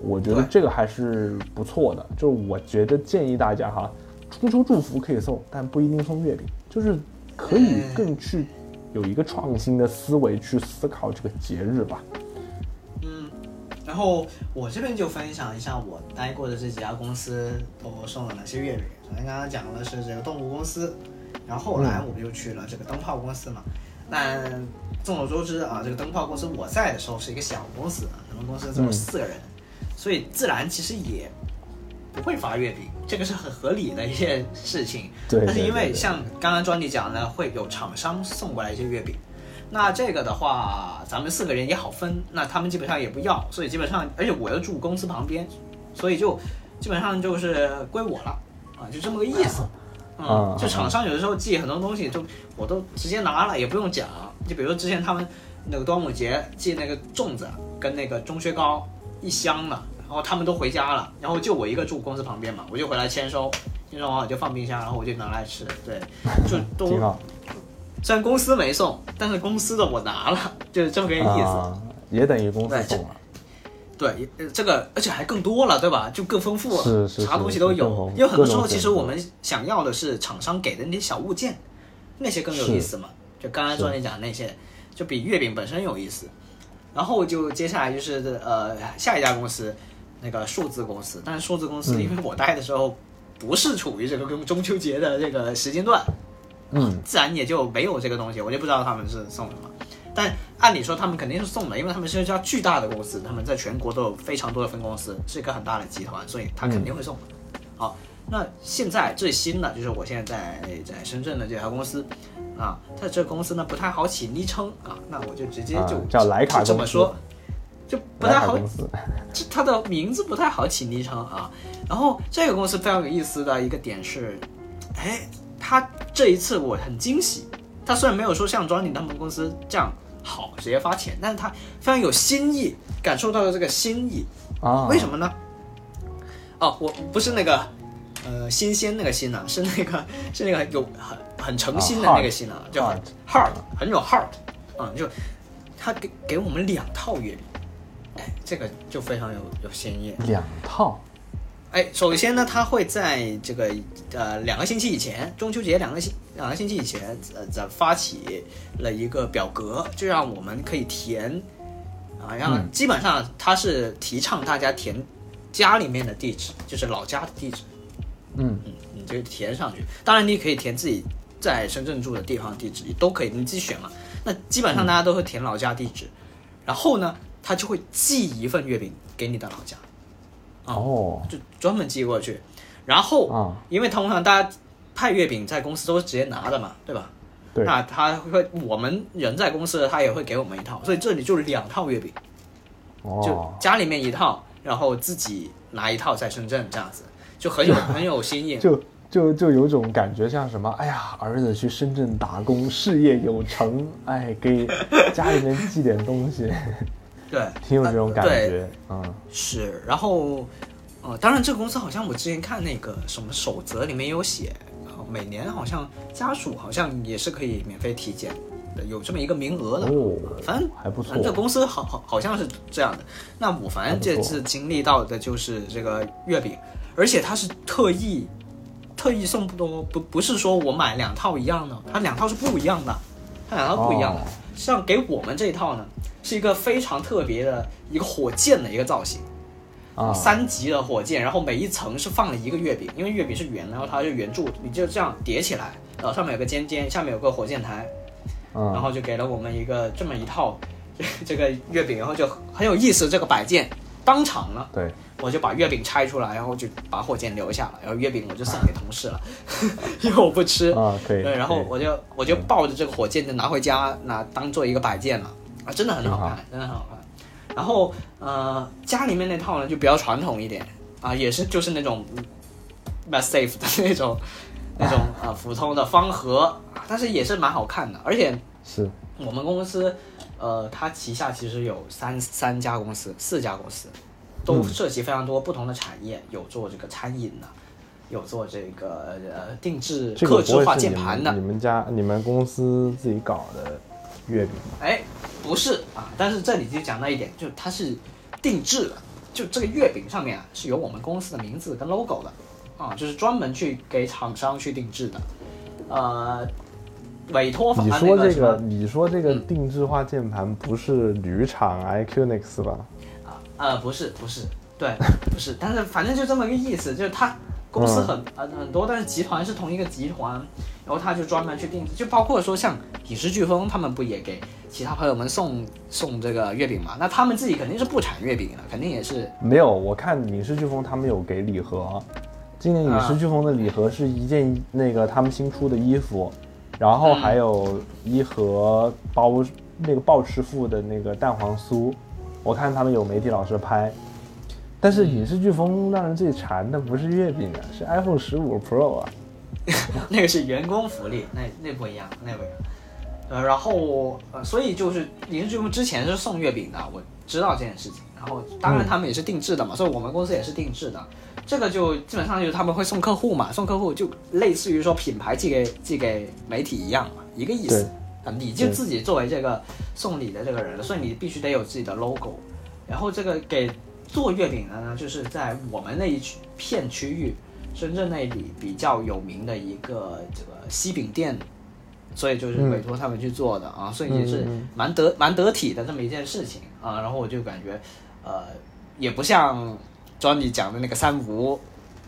Speaker 2: 我觉得这个还是不错的。就是我觉得建议大家哈，中秋祝福可以送，但不一定送月饼，就是可以
Speaker 1: 嗯
Speaker 2: 更去有一个创新的思维去思考这个节日吧。
Speaker 1: 嗯，然后我这边就分享一下我待过的这几家公司都送了哪些月饼。首先刚刚讲的是这个动物公司，然后后来我们又去了这个灯泡公司嘛。那众所周知啊，这个灯泡公司我在的时候是一个小公司，我们公司只有
Speaker 2: 嗯
Speaker 1: 四个人，所以自然其实也不会发月饼，这个是很合理的一件事情。
Speaker 2: 对
Speaker 1: 但是因为像刚刚庄弟讲的，会有厂商送过来一些月饼，那这个的话，咱们四个人也好分，那他们基本上也不要，所以基本上，而且我又住公司旁边，所以就基本上就是归我了啊，就这么个意思。嗯
Speaker 2: 啊，
Speaker 1: 就厂商有的时候寄很多东西，就我都直接拿了，也不用讲。就比如说之前他们那个端午节寄那个粽子跟那个中薛糕一箱的，然后他们都回家了，然后就我一个住公司旁边嘛，我就回来签收，签收完我就放冰箱，然后我就拿来吃。对，就都虽然公司没送，但是公司的我拿了，就是这么个意思。
Speaker 2: 啊，也等于公司送了。
Speaker 1: 对，呃这个而且还更多了，对吧？就更丰富了，
Speaker 2: 是是
Speaker 1: 啥东西都有因为很多时候，其实我们想要的是厂商给的那些小物件，那些更有意思嘛。就刚才
Speaker 2: 是
Speaker 1: 专你讲的那些，就比月饼本身有意思。然后就接下来就是呃下一家公司，那个数字公司。但是数字公司，
Speaker 2: 嗯
Speaker 1: 因为我待的时候不是处于这个跟中秋节的这个时间段，
Speaker 2: 嗯，
Speaker 1: 自然也就没有这个东西，我就不知道他们是送什么。但按理说他们肯定是送的，因为他们是一家巨大的公司，他们在全国都有非常多的分公司，是一个很大的集团，所以他肯定会送的。好，那现在最新的就是我现在在在深圳的这家公司啊，它这个公司呢不太好起昵称啊，那我就直接就、
Speaker 2: 啊叫莱卡公司
Speaker 1: 就这么说，就不太好 这它的名字不太好起昵称啊。然后这个公司非常有意思的一个点是，哎，它这一次我很惊喜。它虽然没有说像庄 o 他们公司这样好直接发钱，但是他非常有新意，感受到了这个新意。
Speaker 2: 啊，
Speaker 1: 为什么呢？哦，我不是那个呃新鲜那个新啊，是那个 是那个有很很诚心的
Speaker 2: 啊
Speaker 1: 那个心啊，叫
Speaker 2: heart
Speaker 1: 很有 heart 啊、就他给给我们两套月饼，哎，这个就非常有有新意。
Speaker 2: 两套？
Speaker 1: 哎，首先呢，他会在这个呃两个星期以前，中秋节两个星两个星期以前，呃，在发起了一个表格，就让我们可以填啊，让
Speaker 2: 嗯
Speaker 1: 基本上他是提倡大家填家里面的地址，就是老家的地址，
Speaker 2: 嗯，
Speaker 1: 嗯，你就填上去。当然，你也可以填自己在深圳住的地方地址，你都可以，你自己选嘛。那基本上大家都会填老家地址，然后呢，他就会寄一份月饼给你的老家。啊
Speaker 2: 哦，
Speaker 1: 就专门寄过去。然后，
Speaker 2: 啊
Speaker 1: 因为通常大家派月饼在公司都是直接拿的嘛，对吧？
Speaker 2: 对，
Speaker 1: 那他会，我们人在公司，他也会给我们一套，所以这里就是两套月饼，就
Speaker 2: 哦，
Speaker 1: 家里面一套，然后自己拿一套在深圳这样子，就很有很有新意。
Speaker 2: 就就就有种感觉像什么？哎呀，儿子去深圳打工，事业有成，哎，给家里面寄点东西，
Speaker 1: 对，
Speaker 2: 挺有这种感觉，嗯，
Speaker 1: 是，然后，呃，当然这个公司好像我之前看那个什么守则里面有写，呃每年好像家属好像也是可以免费体检的，有这么一个名额的。
Speaker 2: 哦，
Speaker 1: 反正
Speaker 2: 还不错
Speaker 1: 反正这公司好好好像是这样的。那我反正这次经历到的就是这个月饼，而且它是特意特意送不多，不不是说我买两套一样的，它两套是不一样的，它两套不一样的。
Speaker 2: 哦
Speaker 1: 像给我们这一套呢，是一个非常特别的一个火箭的一个造型。
Speaker 2: 啊，
Speaker 1: 三级的火箭，然后每一层是放了一个月饼，因为月饼是圆的，然后它是圆柱，你就这样叠起来，然后上面有个尖尖，下面有个火箭台，
Speaker 2: 嗯，
Speaker 1: 然后就给了我们一个这么一套这这个月饼，然后就很有意思。这个摆件当场呢，
Speaker 2: 对，
Speaker 1: 我就把月饼拆出来，然后就把火箭留下了，然后月饼我就送给同事了，因为我不吃。
Speaker 2: 啊，可以，
Speaker 1: 对，然后我就我就抱着这个火箭就拿回家，拿当做一个摆件了啊，真的很好看，真的很好看。然后呃，家里面那套呢就比较传统一点啊，也是就是那种 m a s safe 的那种 那种啊普通的方盒，但是也是蛮好看的。而且
Speaker 2: 是
Speaker 1: 我们公司，呃，它旗下其实有三三家公司，四家公司，都
Speaker 2: 嗯。
Speaker 1: 涉及非常多不同的产业，有做这个餐饮的，有做这个呃定制
Speaker 2: 这个
Speaker 1: 客制化键盘的。
Speaker 2: 们你，们家你们公司自己搞的月饼吧？
Speaker 1: 哎，不是啊，但是这里就讲到一点，就它是定制的，就这个月饼上面啊是有我们公司的名字跟 logo 的，啊，就是专门去给厂商去定制的，呃，委托方
Speaker 2: 你
Speaker 1: 啊
Speaker 2: 说这个，你说这个
Speaker 1: 嗯。
Speaker 2: 定制化键盘不是铝厂 iQnix 吧？
Speaker 1: 啊呃，不是不是，对，不是，但是反正就这么个意思，就是他公司很、呃很多，但是集团是同一个集团，然后他就专门去定制，就包括说像影视飓风，他们不也给其他朋友们送送这个月饼嘛？那他们自己肯定是不产月饼的，肯定也是。
Speaker 2: 没有，我看影视飓风他们有给礼盒，今年影视飓风的礼盒是一件那个他们新出的衣服，然后还有一盒包那个鲍师傅的那个蛋黄酥，我看他们有媒体老师拍。但是影视飓风让人最馋的不是月饼啊，是 iPhone 十五 Pro 啊。
Speaker 1: 那个是员工福利，那那不一样，那不一样。呃，然后呃，所以就是影视飓风之前是送月饼的，我知道这件事情。然后当然他们也是定制的嘛，所以我们公司也是定制的。这个就基本上就是他们会送客户嘛，送客户就类似于说品牌寄给寄给媒体一样嘛，一个意思。啊，你就自己作为这个送礼的这个人了，所以你必须得有自己的 logo。然后这个给做月饼的呢，就是在我们那一区片区域，深圳那里比较有名的一个这个西饼店，所以就是
Speaker 2: 嗯
Speaker 1: 委托他们去做的啊，所以也是蛮得蛮得体的这么一件事情啊。然后我就感觉，呃，也不像 Johnny 讲的那个三无，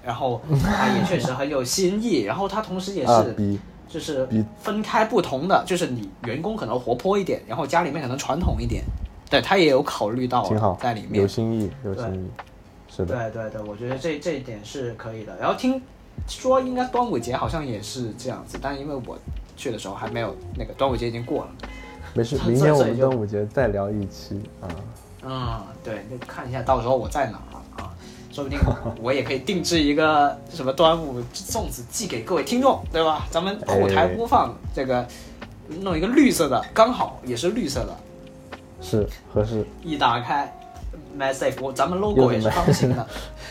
Speaker 1: 然后他也确实很有新意，然后他同时也是。就是分开不同的，就是你员工可能活泼一点，然后家里面可能传统一点，对他也有考虑到
Speaker 2: 挺好，
Speaker 1: 在里面
Speaker 2: 有。新意，有新意，是的。
Speaker 1: 对对对，我觉得这这一点是可以的。然后听说应该端午节好像也是这样子，但因为我去的时候还没有那个端午节已经过了。
Speaker 2: 没事，
Speaker 1: 这
Speaker 2: 明天我们端午节再聊一期啊。
Speaker 1: 嗯，对，那看一下到时候我在哪儿啊，说不定我也可以定制一个什么端午粽子寄给各位听众，对吧？咱们后台播放这个，弄一个绿色的，刚好也是绿色的，
Speaker 2: 是合适，
Speaker 1: 一打开 m a s s a f e 我咱们 logo 也是方形的，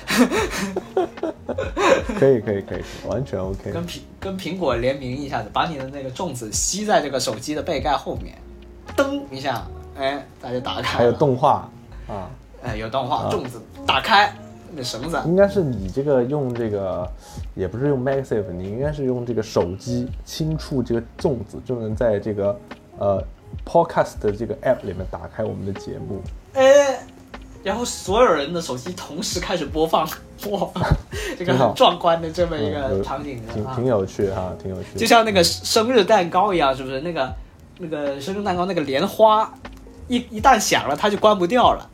Speaker 2: 可以可以可以，完全 OK。
Speaker 1: 跟苹跟苹果联名一下子，把你的那个粽子吸在这个手机的背盖后面，噔一下，哎，大家打开了，
Speaker 2: 还有动画啊，
Speaker 1: 哎，有动画，
Speaker 2: 啊
Speaker 1: 粽子打开，那绳子，
Speaker 2: 应该是你这个用这个，也不是用 MagSafe，你应该是用这个手机轻触这个粽子，就能在这个呃 Podcast 的这个 App 里面打开我们的节目。
Speaker 1: 哎，然后所有人的手机同时开始播放，哇，这个很壮观的这么一
Speaker 2: 嗯
Speaker 1: 个场景啊
Speaker 2: 挺挺，有趣哈，挺有趣。
Speaker 1: 就像那个生日蛋糕一样，是不是？那个那个生日蛋糕那个莲花，一一旦响了，它就关不掉了。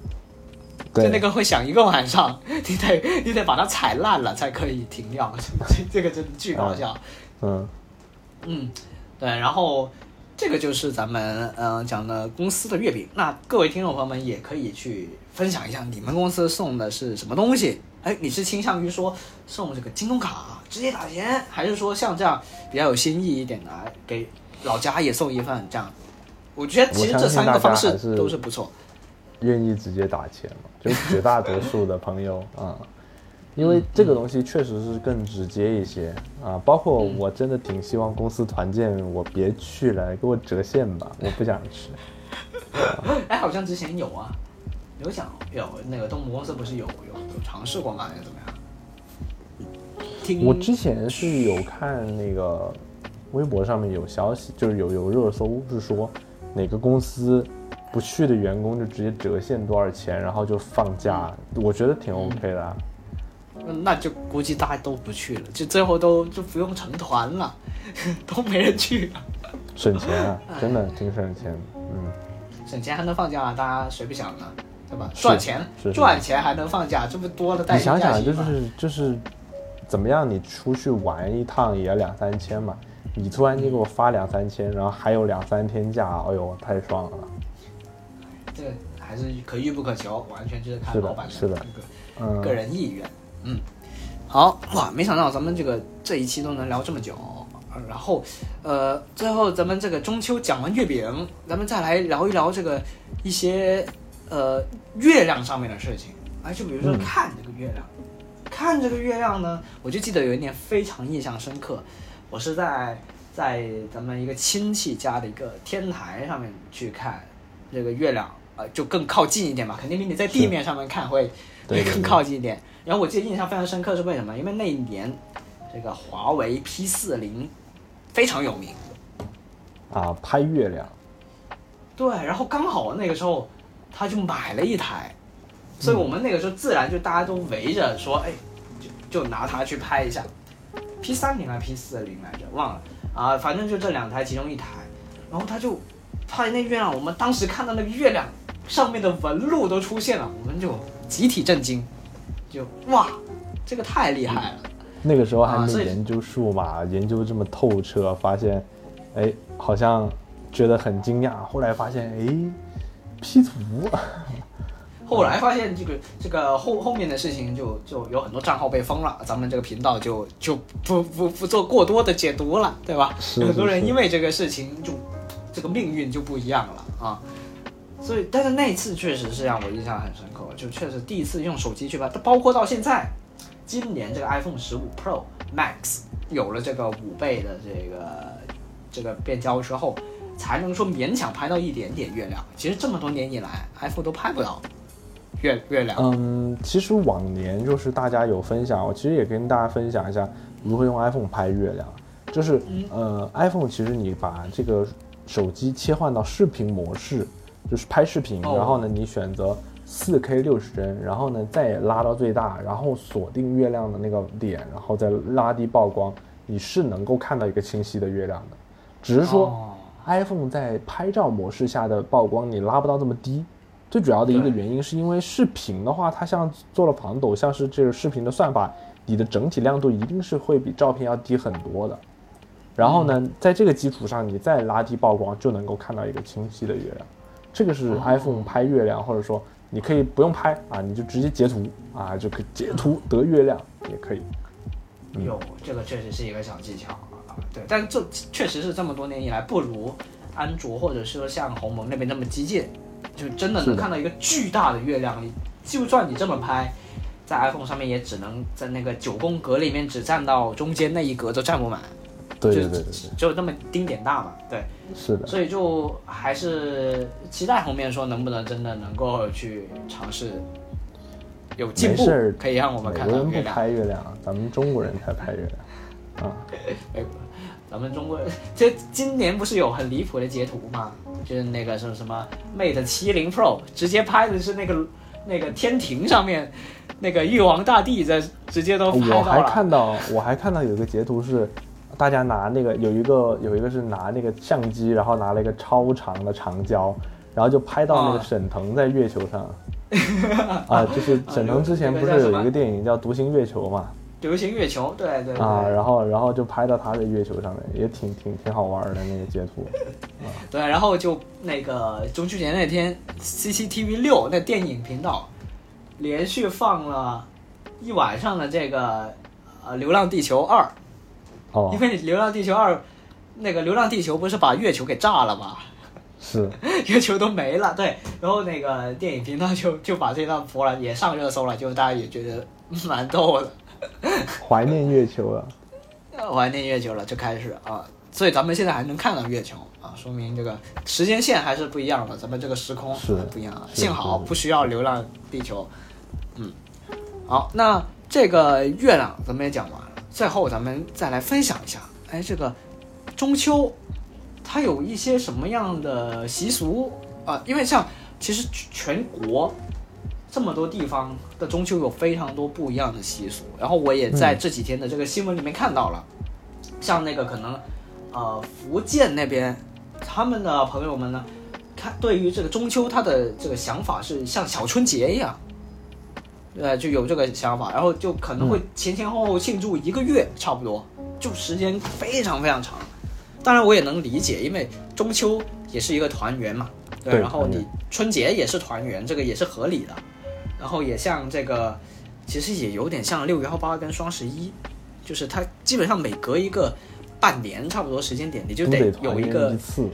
Speaker 1: 就那个会响一个晚上，你得你得把它踩烂了才可以停掉，这这个真的巨搞笑。
Speaker 2: 嗯，
Speaker 1: 嗯，对，然后这个就是咱们嗯、呃讲的公司的月饼。那各位听众朋友们也可以去分享一下你们公司送的是什么东西？哎，你是倾向于说送这个京东卡直接打钱，还是说像这样比较有新意一点的，给老家也送一份这样？我觉得其实这三个方式都是不错。
Speaker 2: 愿意直接打钱绝大多数的朋友啊，因为这个东西确实是更直接一些啊。包括我真的挺希望公司团建，我别去了，给我折现吧，我不想吃。
Speaker 1: 哎，好像之前有啊，有讲有那个动物公司不是有有有尝试过吗？还是怎么样？
Speaker 2: 我之前是有看那个微博上面有消息，就是有有热搜是说哪个公司不去的员工就直接折现多少钱，然后就放假，我觉得挺 OK 的
Speaker 1: 那就估计大家都不去了，就最后都就不用成团了，都没人去了，
Speaker 2: 省钱啊，真的挺省钱的。嗯，
Speaker 1: 省钱还能放假，大家谁不想呢？对吧？赚钱赚钱还能放假，这不多了带
Speaker 2: 你想想，就？是就是怎么样，你出去玩一趟也要两三千嘛，你突然间给我发两三千，然后还有两三天假，哎呦，太爽了。
Speaker 1: 这个还是可遇不可求，完全就是看老板
Speaker 2: 是的
Speaker 1: 个
Speaker 2: 嗯，
Speaker 1: 个人意愿。嗯，好哇，没想到咱们这个这一期都能聊这么久。呃然后，呃，最后咱们这个中秋讲完月饼，咱们再来聊一聊这个一些呃月亮上面的事情。哎，就比如说
Speaker 2: 嗯
Speaker 1: 看这个月亮，看这个月亮呢，我就记得有一年非常印象深刻，我是在在咱们一个亲戚家的一个天台上面去看这个月亮，呃，就更靠近一点嘛，肯定比你在地面上面看会会更
Speaker 2: 对对对
Speaker 1: 靠近一点。然后我记得印象非常深刻是为什么？因为那一年这个华为 P 四零非常有名，
Speaker 2: 啊，拍月亮，
Speaker 1: 对，然后刚好那个时候他就买了一台，所以我们那个时候自然就大家都围着说，哎，就就拿它去拍一下。P 三零还是 P 四零来着，忘了啊，反正就这两台其中一台，然后他就拍那月亮，我们当时看到那个月亮上面的纹路都出现了，我们就集体震惊，就哇，这个太厉害了。
Speaker 2: 那个时候还没研究数码，研究这么透彻，发现，哎，好像觉得很惊讶。后来发现，哎，P 图，
Speaker 1: 后来发现这个这个后后面的事情就就有很多账号被封了，咱们这个频道就就不不不做过多的解读了，对吧？
Speaker 2: 是
Speaker 1: 有很多人因为这个事情就这个命运就不一样了啊。所以，但是那一次确实是让我印象很深刻，就确实第一次用手机去拍，包括到现在，今年这个 iPhone 十五 Pro Max 有了这个五倍的这个这个变焦之后，才能说勉强拍到一点点月亮。其实这么多年以来，iPhone 都拍不到月月亮。
Speaker 2: 嗯，其实往年就是大家有分享，我其实也跟大家分享一下如何用 iPhone 拍月亮。就是呃，iPhone 其实你把这个手机切换到视频模式，就是拍视频，
Speaker 1: 哦
Speaker 2: 然后呢你选择四 K 六十帧，然后呢再拉到最大，然后锁定月亮的那个点，然后再拉低曝光，你是能够看到一个清晰的月亮的。只是说、
Speaker 1: 哦
Speaker 2: iPhone 在拍照模式下的曝光你拉不到这么低，最主要的一个原因是因为视频的话，它像做了防抖，像是这个视频的算法，你的整体亮度一定是会比照片要低很多的。然后呢，在这个基础上，你再拉低曝光，就能够看到一个清晰的月亮。这个是 iPhone 拍月亮，或者说你可以不用拍啊，你就直接截图啊，就可以截图得月亮也可以。嗯
Speaker 1: 有这个确实是一个小技巧啊，对，但这确实是这么多年以来不如安卓或者说像鸿蒙那边那么激进，就真的能看到一个巨大的月亮。你就算你这么拍，在 iPhone 上面也只能在那个九宫格里面只占到中间那一格都占不满，就
Speaker 2: 对对对
Speaker 1: 就那么丁点大嘛，对，
Speaker 2: 是的。
Speaker 1: 所以就还是期待后面说能不能真的能够去尝试有进步可以让我们看到月亮。
Speaker 2: 拍月亮，咱们中国人才拍月亮。啊，
Speaker 1: 哎，咱们中国人，这今年不是有很离谱的截图吗？就是那个什么什么 Mate 七零 Pro 直接拍的是那个那个天庭上面那个玉皇大帝在直接都拍
Speaker 2: 我还。看到，我还看到有个截图是，大家拿那个有一个有一个是拿那个相机，然后拿了一个超长的长焦，然后就拍到那个
Speaker 1: 啊
Speaker 2: 沈腾在月球上。啊，就是沈腾之前不是有一个电影叫《独行月球》嘛？
Speaker 1: 流行月球，对对对。
Speaker 2: 啊，然后然后就拍到他在月球上面，也挺挺挺好玩的那个截图。
Speaker 1: 对，然后就那个中秋节那天，CCTV 六那电影频道连续放了一晚上的这个呃《流浪地球二》，
Speaker 2: 哦。
Speaker 1: 因，为《流浪地球二》那个《流浪地球》不是把月球给炸了吗？
Speaker 2: 是，
Speaker 1: 月球都没了，对，然后那个电影频道就 就把这段播了，也上热搜了，就大家也觉得蛮逗的，
Speaker 2: 怀念月球了。
Speaker 1: 怀念月球了，就开始啊，所以咱们现在还能看到月球啊，说明这个时间线还是不一样的，咱们这个时空
Speaker 2: 是
Speaker 1: 还不一样啊，幸好不需要流浪地球，嗯，好，那这个月亮咱们也讲完了，最后咱们再来分享一下，哎，这个中秋它有一些什么样的习俗啊？因为像其实全国这么多地方的中秋有非常多不一样的习俗，然后我也在这几天的这个新闻里面看到了，像那个可能呃福建那边他们的朋友们呢，看对于这个中秋他的这个想法是像小春节一样。呃，就有这个想法，然后就可能会前前后后庆祝一个月，差不多，就时间非常非常长。当然，我也能理解，因为中秋也是一个团圆嘛，对，
Speaker 2: 对
Speaker 1: 然后你春节也是团圆，这个也是合理的。然后也像这个其实也有点像六幺八跟双十一，就是它基本上每隔一个半年差不多时间点，你就得有一个
Speaker 2: 一次，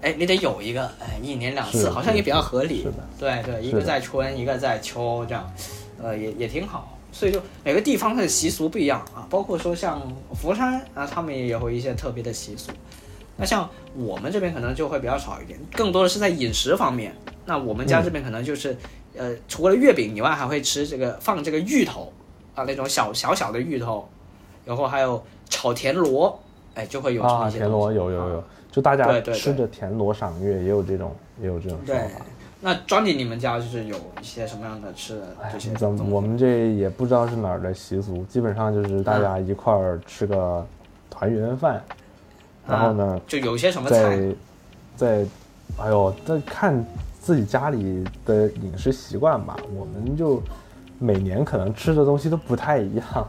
Speaker 1: 哎，你得有一个，哎，一年两次，好像也比较合理。对对，一个在春，一个在秋，这样，呃，也也挺好。所以就每个地方它的习俗不一样啊，包括说像佛山啊，他们也有一些特别的习俗。那像我们这边可能就会比较少一点，更多的是在饮食方面。那我们家这边可能就是，呃，除了月饼以外，还会吃这个放这个芋头啊，那种小小小的芋头，然后还有炒田螺，哎，就会有这么
Speaker 2: 啊，
Speaker 1: 一些
Speaker 2: 田螺有有有，就大家
Speaker 1: 对对对
Speaker 2: 吃着田螺赏月，也有这种也有这种说
Speaker 1: 对
Speaker 2: 法。，
Speaker 1: 那 Johnny，你们家就是有一些什么样的吃的
Speaker 2: 哎
Speaker 1: 这些，
Speaker 2: 怎么我们这也不知道是哪儿的习俗，基本上就是大家一块儿吃个团圆饭，然后呢，
Speaker 1: 就有些什么菜？
Speaker 2: 在在，哎呦，再看自己家里的饮食习惯吧。我们就每年可能吃的东西都不太一样，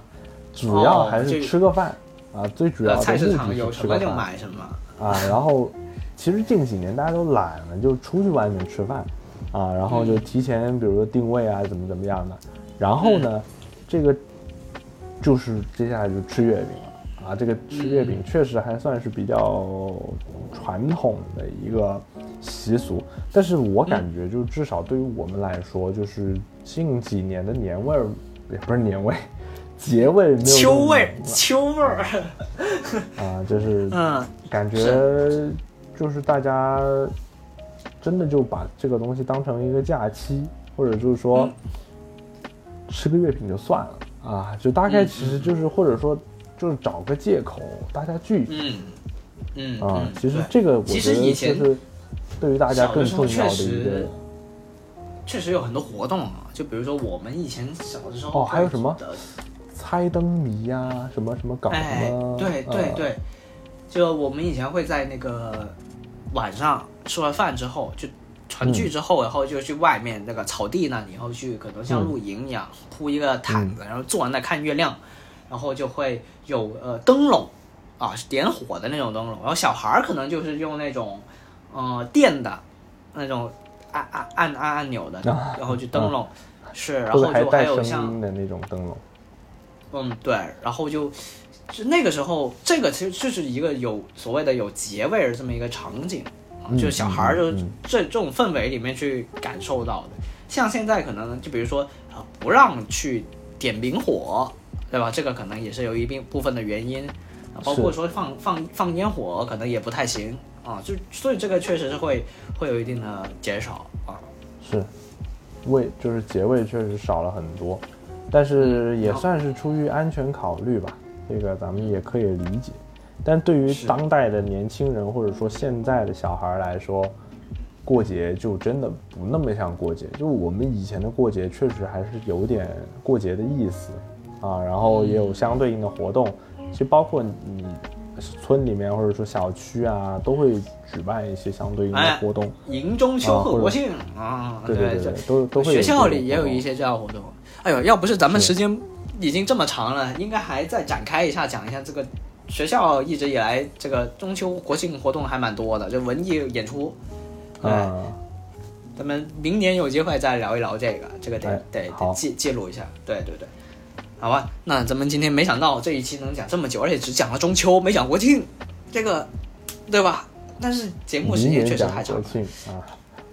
Speaker 2: 主要还
Speaker 1: 是
Speaker 2: 吃个饭、啊，最主要
Speaker 1: 呃，
Speaker 2: 的
Speaker 1: 菜市场有什么就买什么。
Speaker 2: 啊。然后其实近几年大家都懒了，就出去外面吃饭啊，然后
Speaker 1: 嗯
Speaker 2: 就提前比如说定位啊，怎么怎么样的。然后呢，这个就是接下来就吃月饼了。啊，这个吃月饼确实还算是比较传统的一个习俗，但是我感觉就至少对于我们来说，就是近几年的年味儿，也不是年味，节味没有
Speaker 1: 秋味秋味儿。
Speaker 2: 啊，就是
Speaker 1: 嗯，
Speaker 2: 感觉就是大家真的就把这个东西当成一个假期，或者就是说、吃个月饼就算了啊，就大概
Speaker 1: 嗯
Speaker 2: 其实就是、或者说就是找个借口大家聚一聚。
Speaker 1: 嗯嗯
Speaker 2: 啊。
Speaker 1: 嗯
Speaker 2: 其实这个我
Speaker 1: 其
Speaker 2: 觉得就
Speaker 1: 实以前
Speaker 2: 是对于大家更重要的一个
Speaker 1: 确实有很多活动啊，就比如说我们以前小的时候
Speaker 2: 哦还有什么？
Speaker 1: 的
Speaker 2: 猜灯谜呀、什么什么搞什
Speaker 1: 哎
Speaker 2: 么，，
Speaker 1: 对对
Speaker 2: 呃
Speaker 1: 对，就我们以前会在那个晚上吃完饭之后，就团聚之后，然后就去外面那个草地那里，然后去可能像露营一样，铺一个毯子，然后坐在那看月亮，然后就会有呃灯笼啊，点火的那种灯笼，然后小孩儿可能就是用那种呃电的那种按按按按按钮的，
Speaker 2: 啊
Speaker 1: 然后就灯笼。是，然后就还有像
Speaker 2: 的那种灯笼。
Speaker 1: 嗯，对，然后就就那个时候，这个其实就是一个有所谓的有节味儿这么一个场景就是小孩儿就这这种氛围里面去感受到的。像现在可能就比如说啊，不让去点明火，对吧？这个可能也是有一定部分的原因啊，包括说放放放烟火可能也不太行啊，就所以这个确实是会会有一定的减少啊。
Speaker 2: 是，味就是结味确实少了很多，但是也
Speaker 1: 嗯
Speaker 2: 算是出于安全考虑吧，这个咱们也可以理解。但对于当代的年轻人或者说现在的小孩来说，过节就真的不那么像过节。就我们以前的过节确实还是有点过节的意思啊，然后也有相对应的活动，其实包括你村里面或者说小区啊，都会举办一些相对应的
Speaker 1: 哎
Speaker 2: 活动。
Speaker 1: 迎中秋贺国庆啊，
Speaker 2: 对对
Speaker 1: 这
Speaker 2: 对，都都会
Speaker 1: 学校里也有一些这样的活动。哎呦，要不是咱们时间已经这么长了，应该还再展开一下讲一下这个学校一直以来这个中秋国庆活动还蛮多的，就文艺演出。哎，
Speaker 2: 啊。
Speaker 1: 咱们明年有机会再聊一聊这个，这个得、
Speaker 2: 哎
Speaker 1: 得得记记录一下。对对对，好吧，那咱们今天没想到这一期能讲这么久，而且只讲了中秋，没讲国庆，这个对吧？但是节目时间确实太长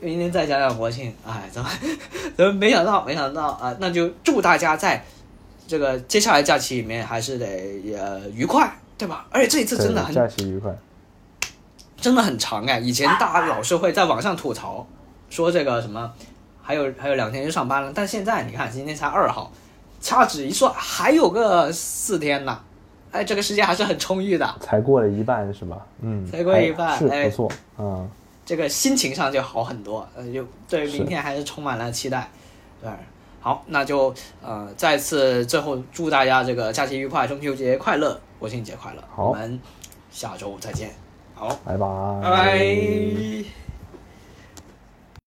Speaker 1: 明天再讲讲国庆，哎，咱们 咱们没想到，没想到啊，那就祝大家在这个接下来假期里面还是得呃愉快，对吧？而且这一次真的
Speaker 2: 对
Speaker 1: 很
Speaker 2: 假期愉快。
Speaker 1: 真的很长哎，以前大家老是会在网上吐槽说这个什么，还有还有两天就上班了，但现在你看今天才二号，掐指一算还有个四天呢，哎，这个时间还是很充裕的，
Speaker 2: 才过了一半是吧？嗯，
Speaker 1: 才过一半哎
Speaker 2: 不错，嗯，
Speaker 1: 这个心情上就好很多，呃，就对明天还是充满了期待。对，好，那就呃再次最后祝大家这个假期愉快，中秋节快乐，国庆节快乐。
Speaker 2: 好
Speaker 1: 我们下周再见。好，
Speaker 2: 拜拜，
Speaker 1: 拜拜。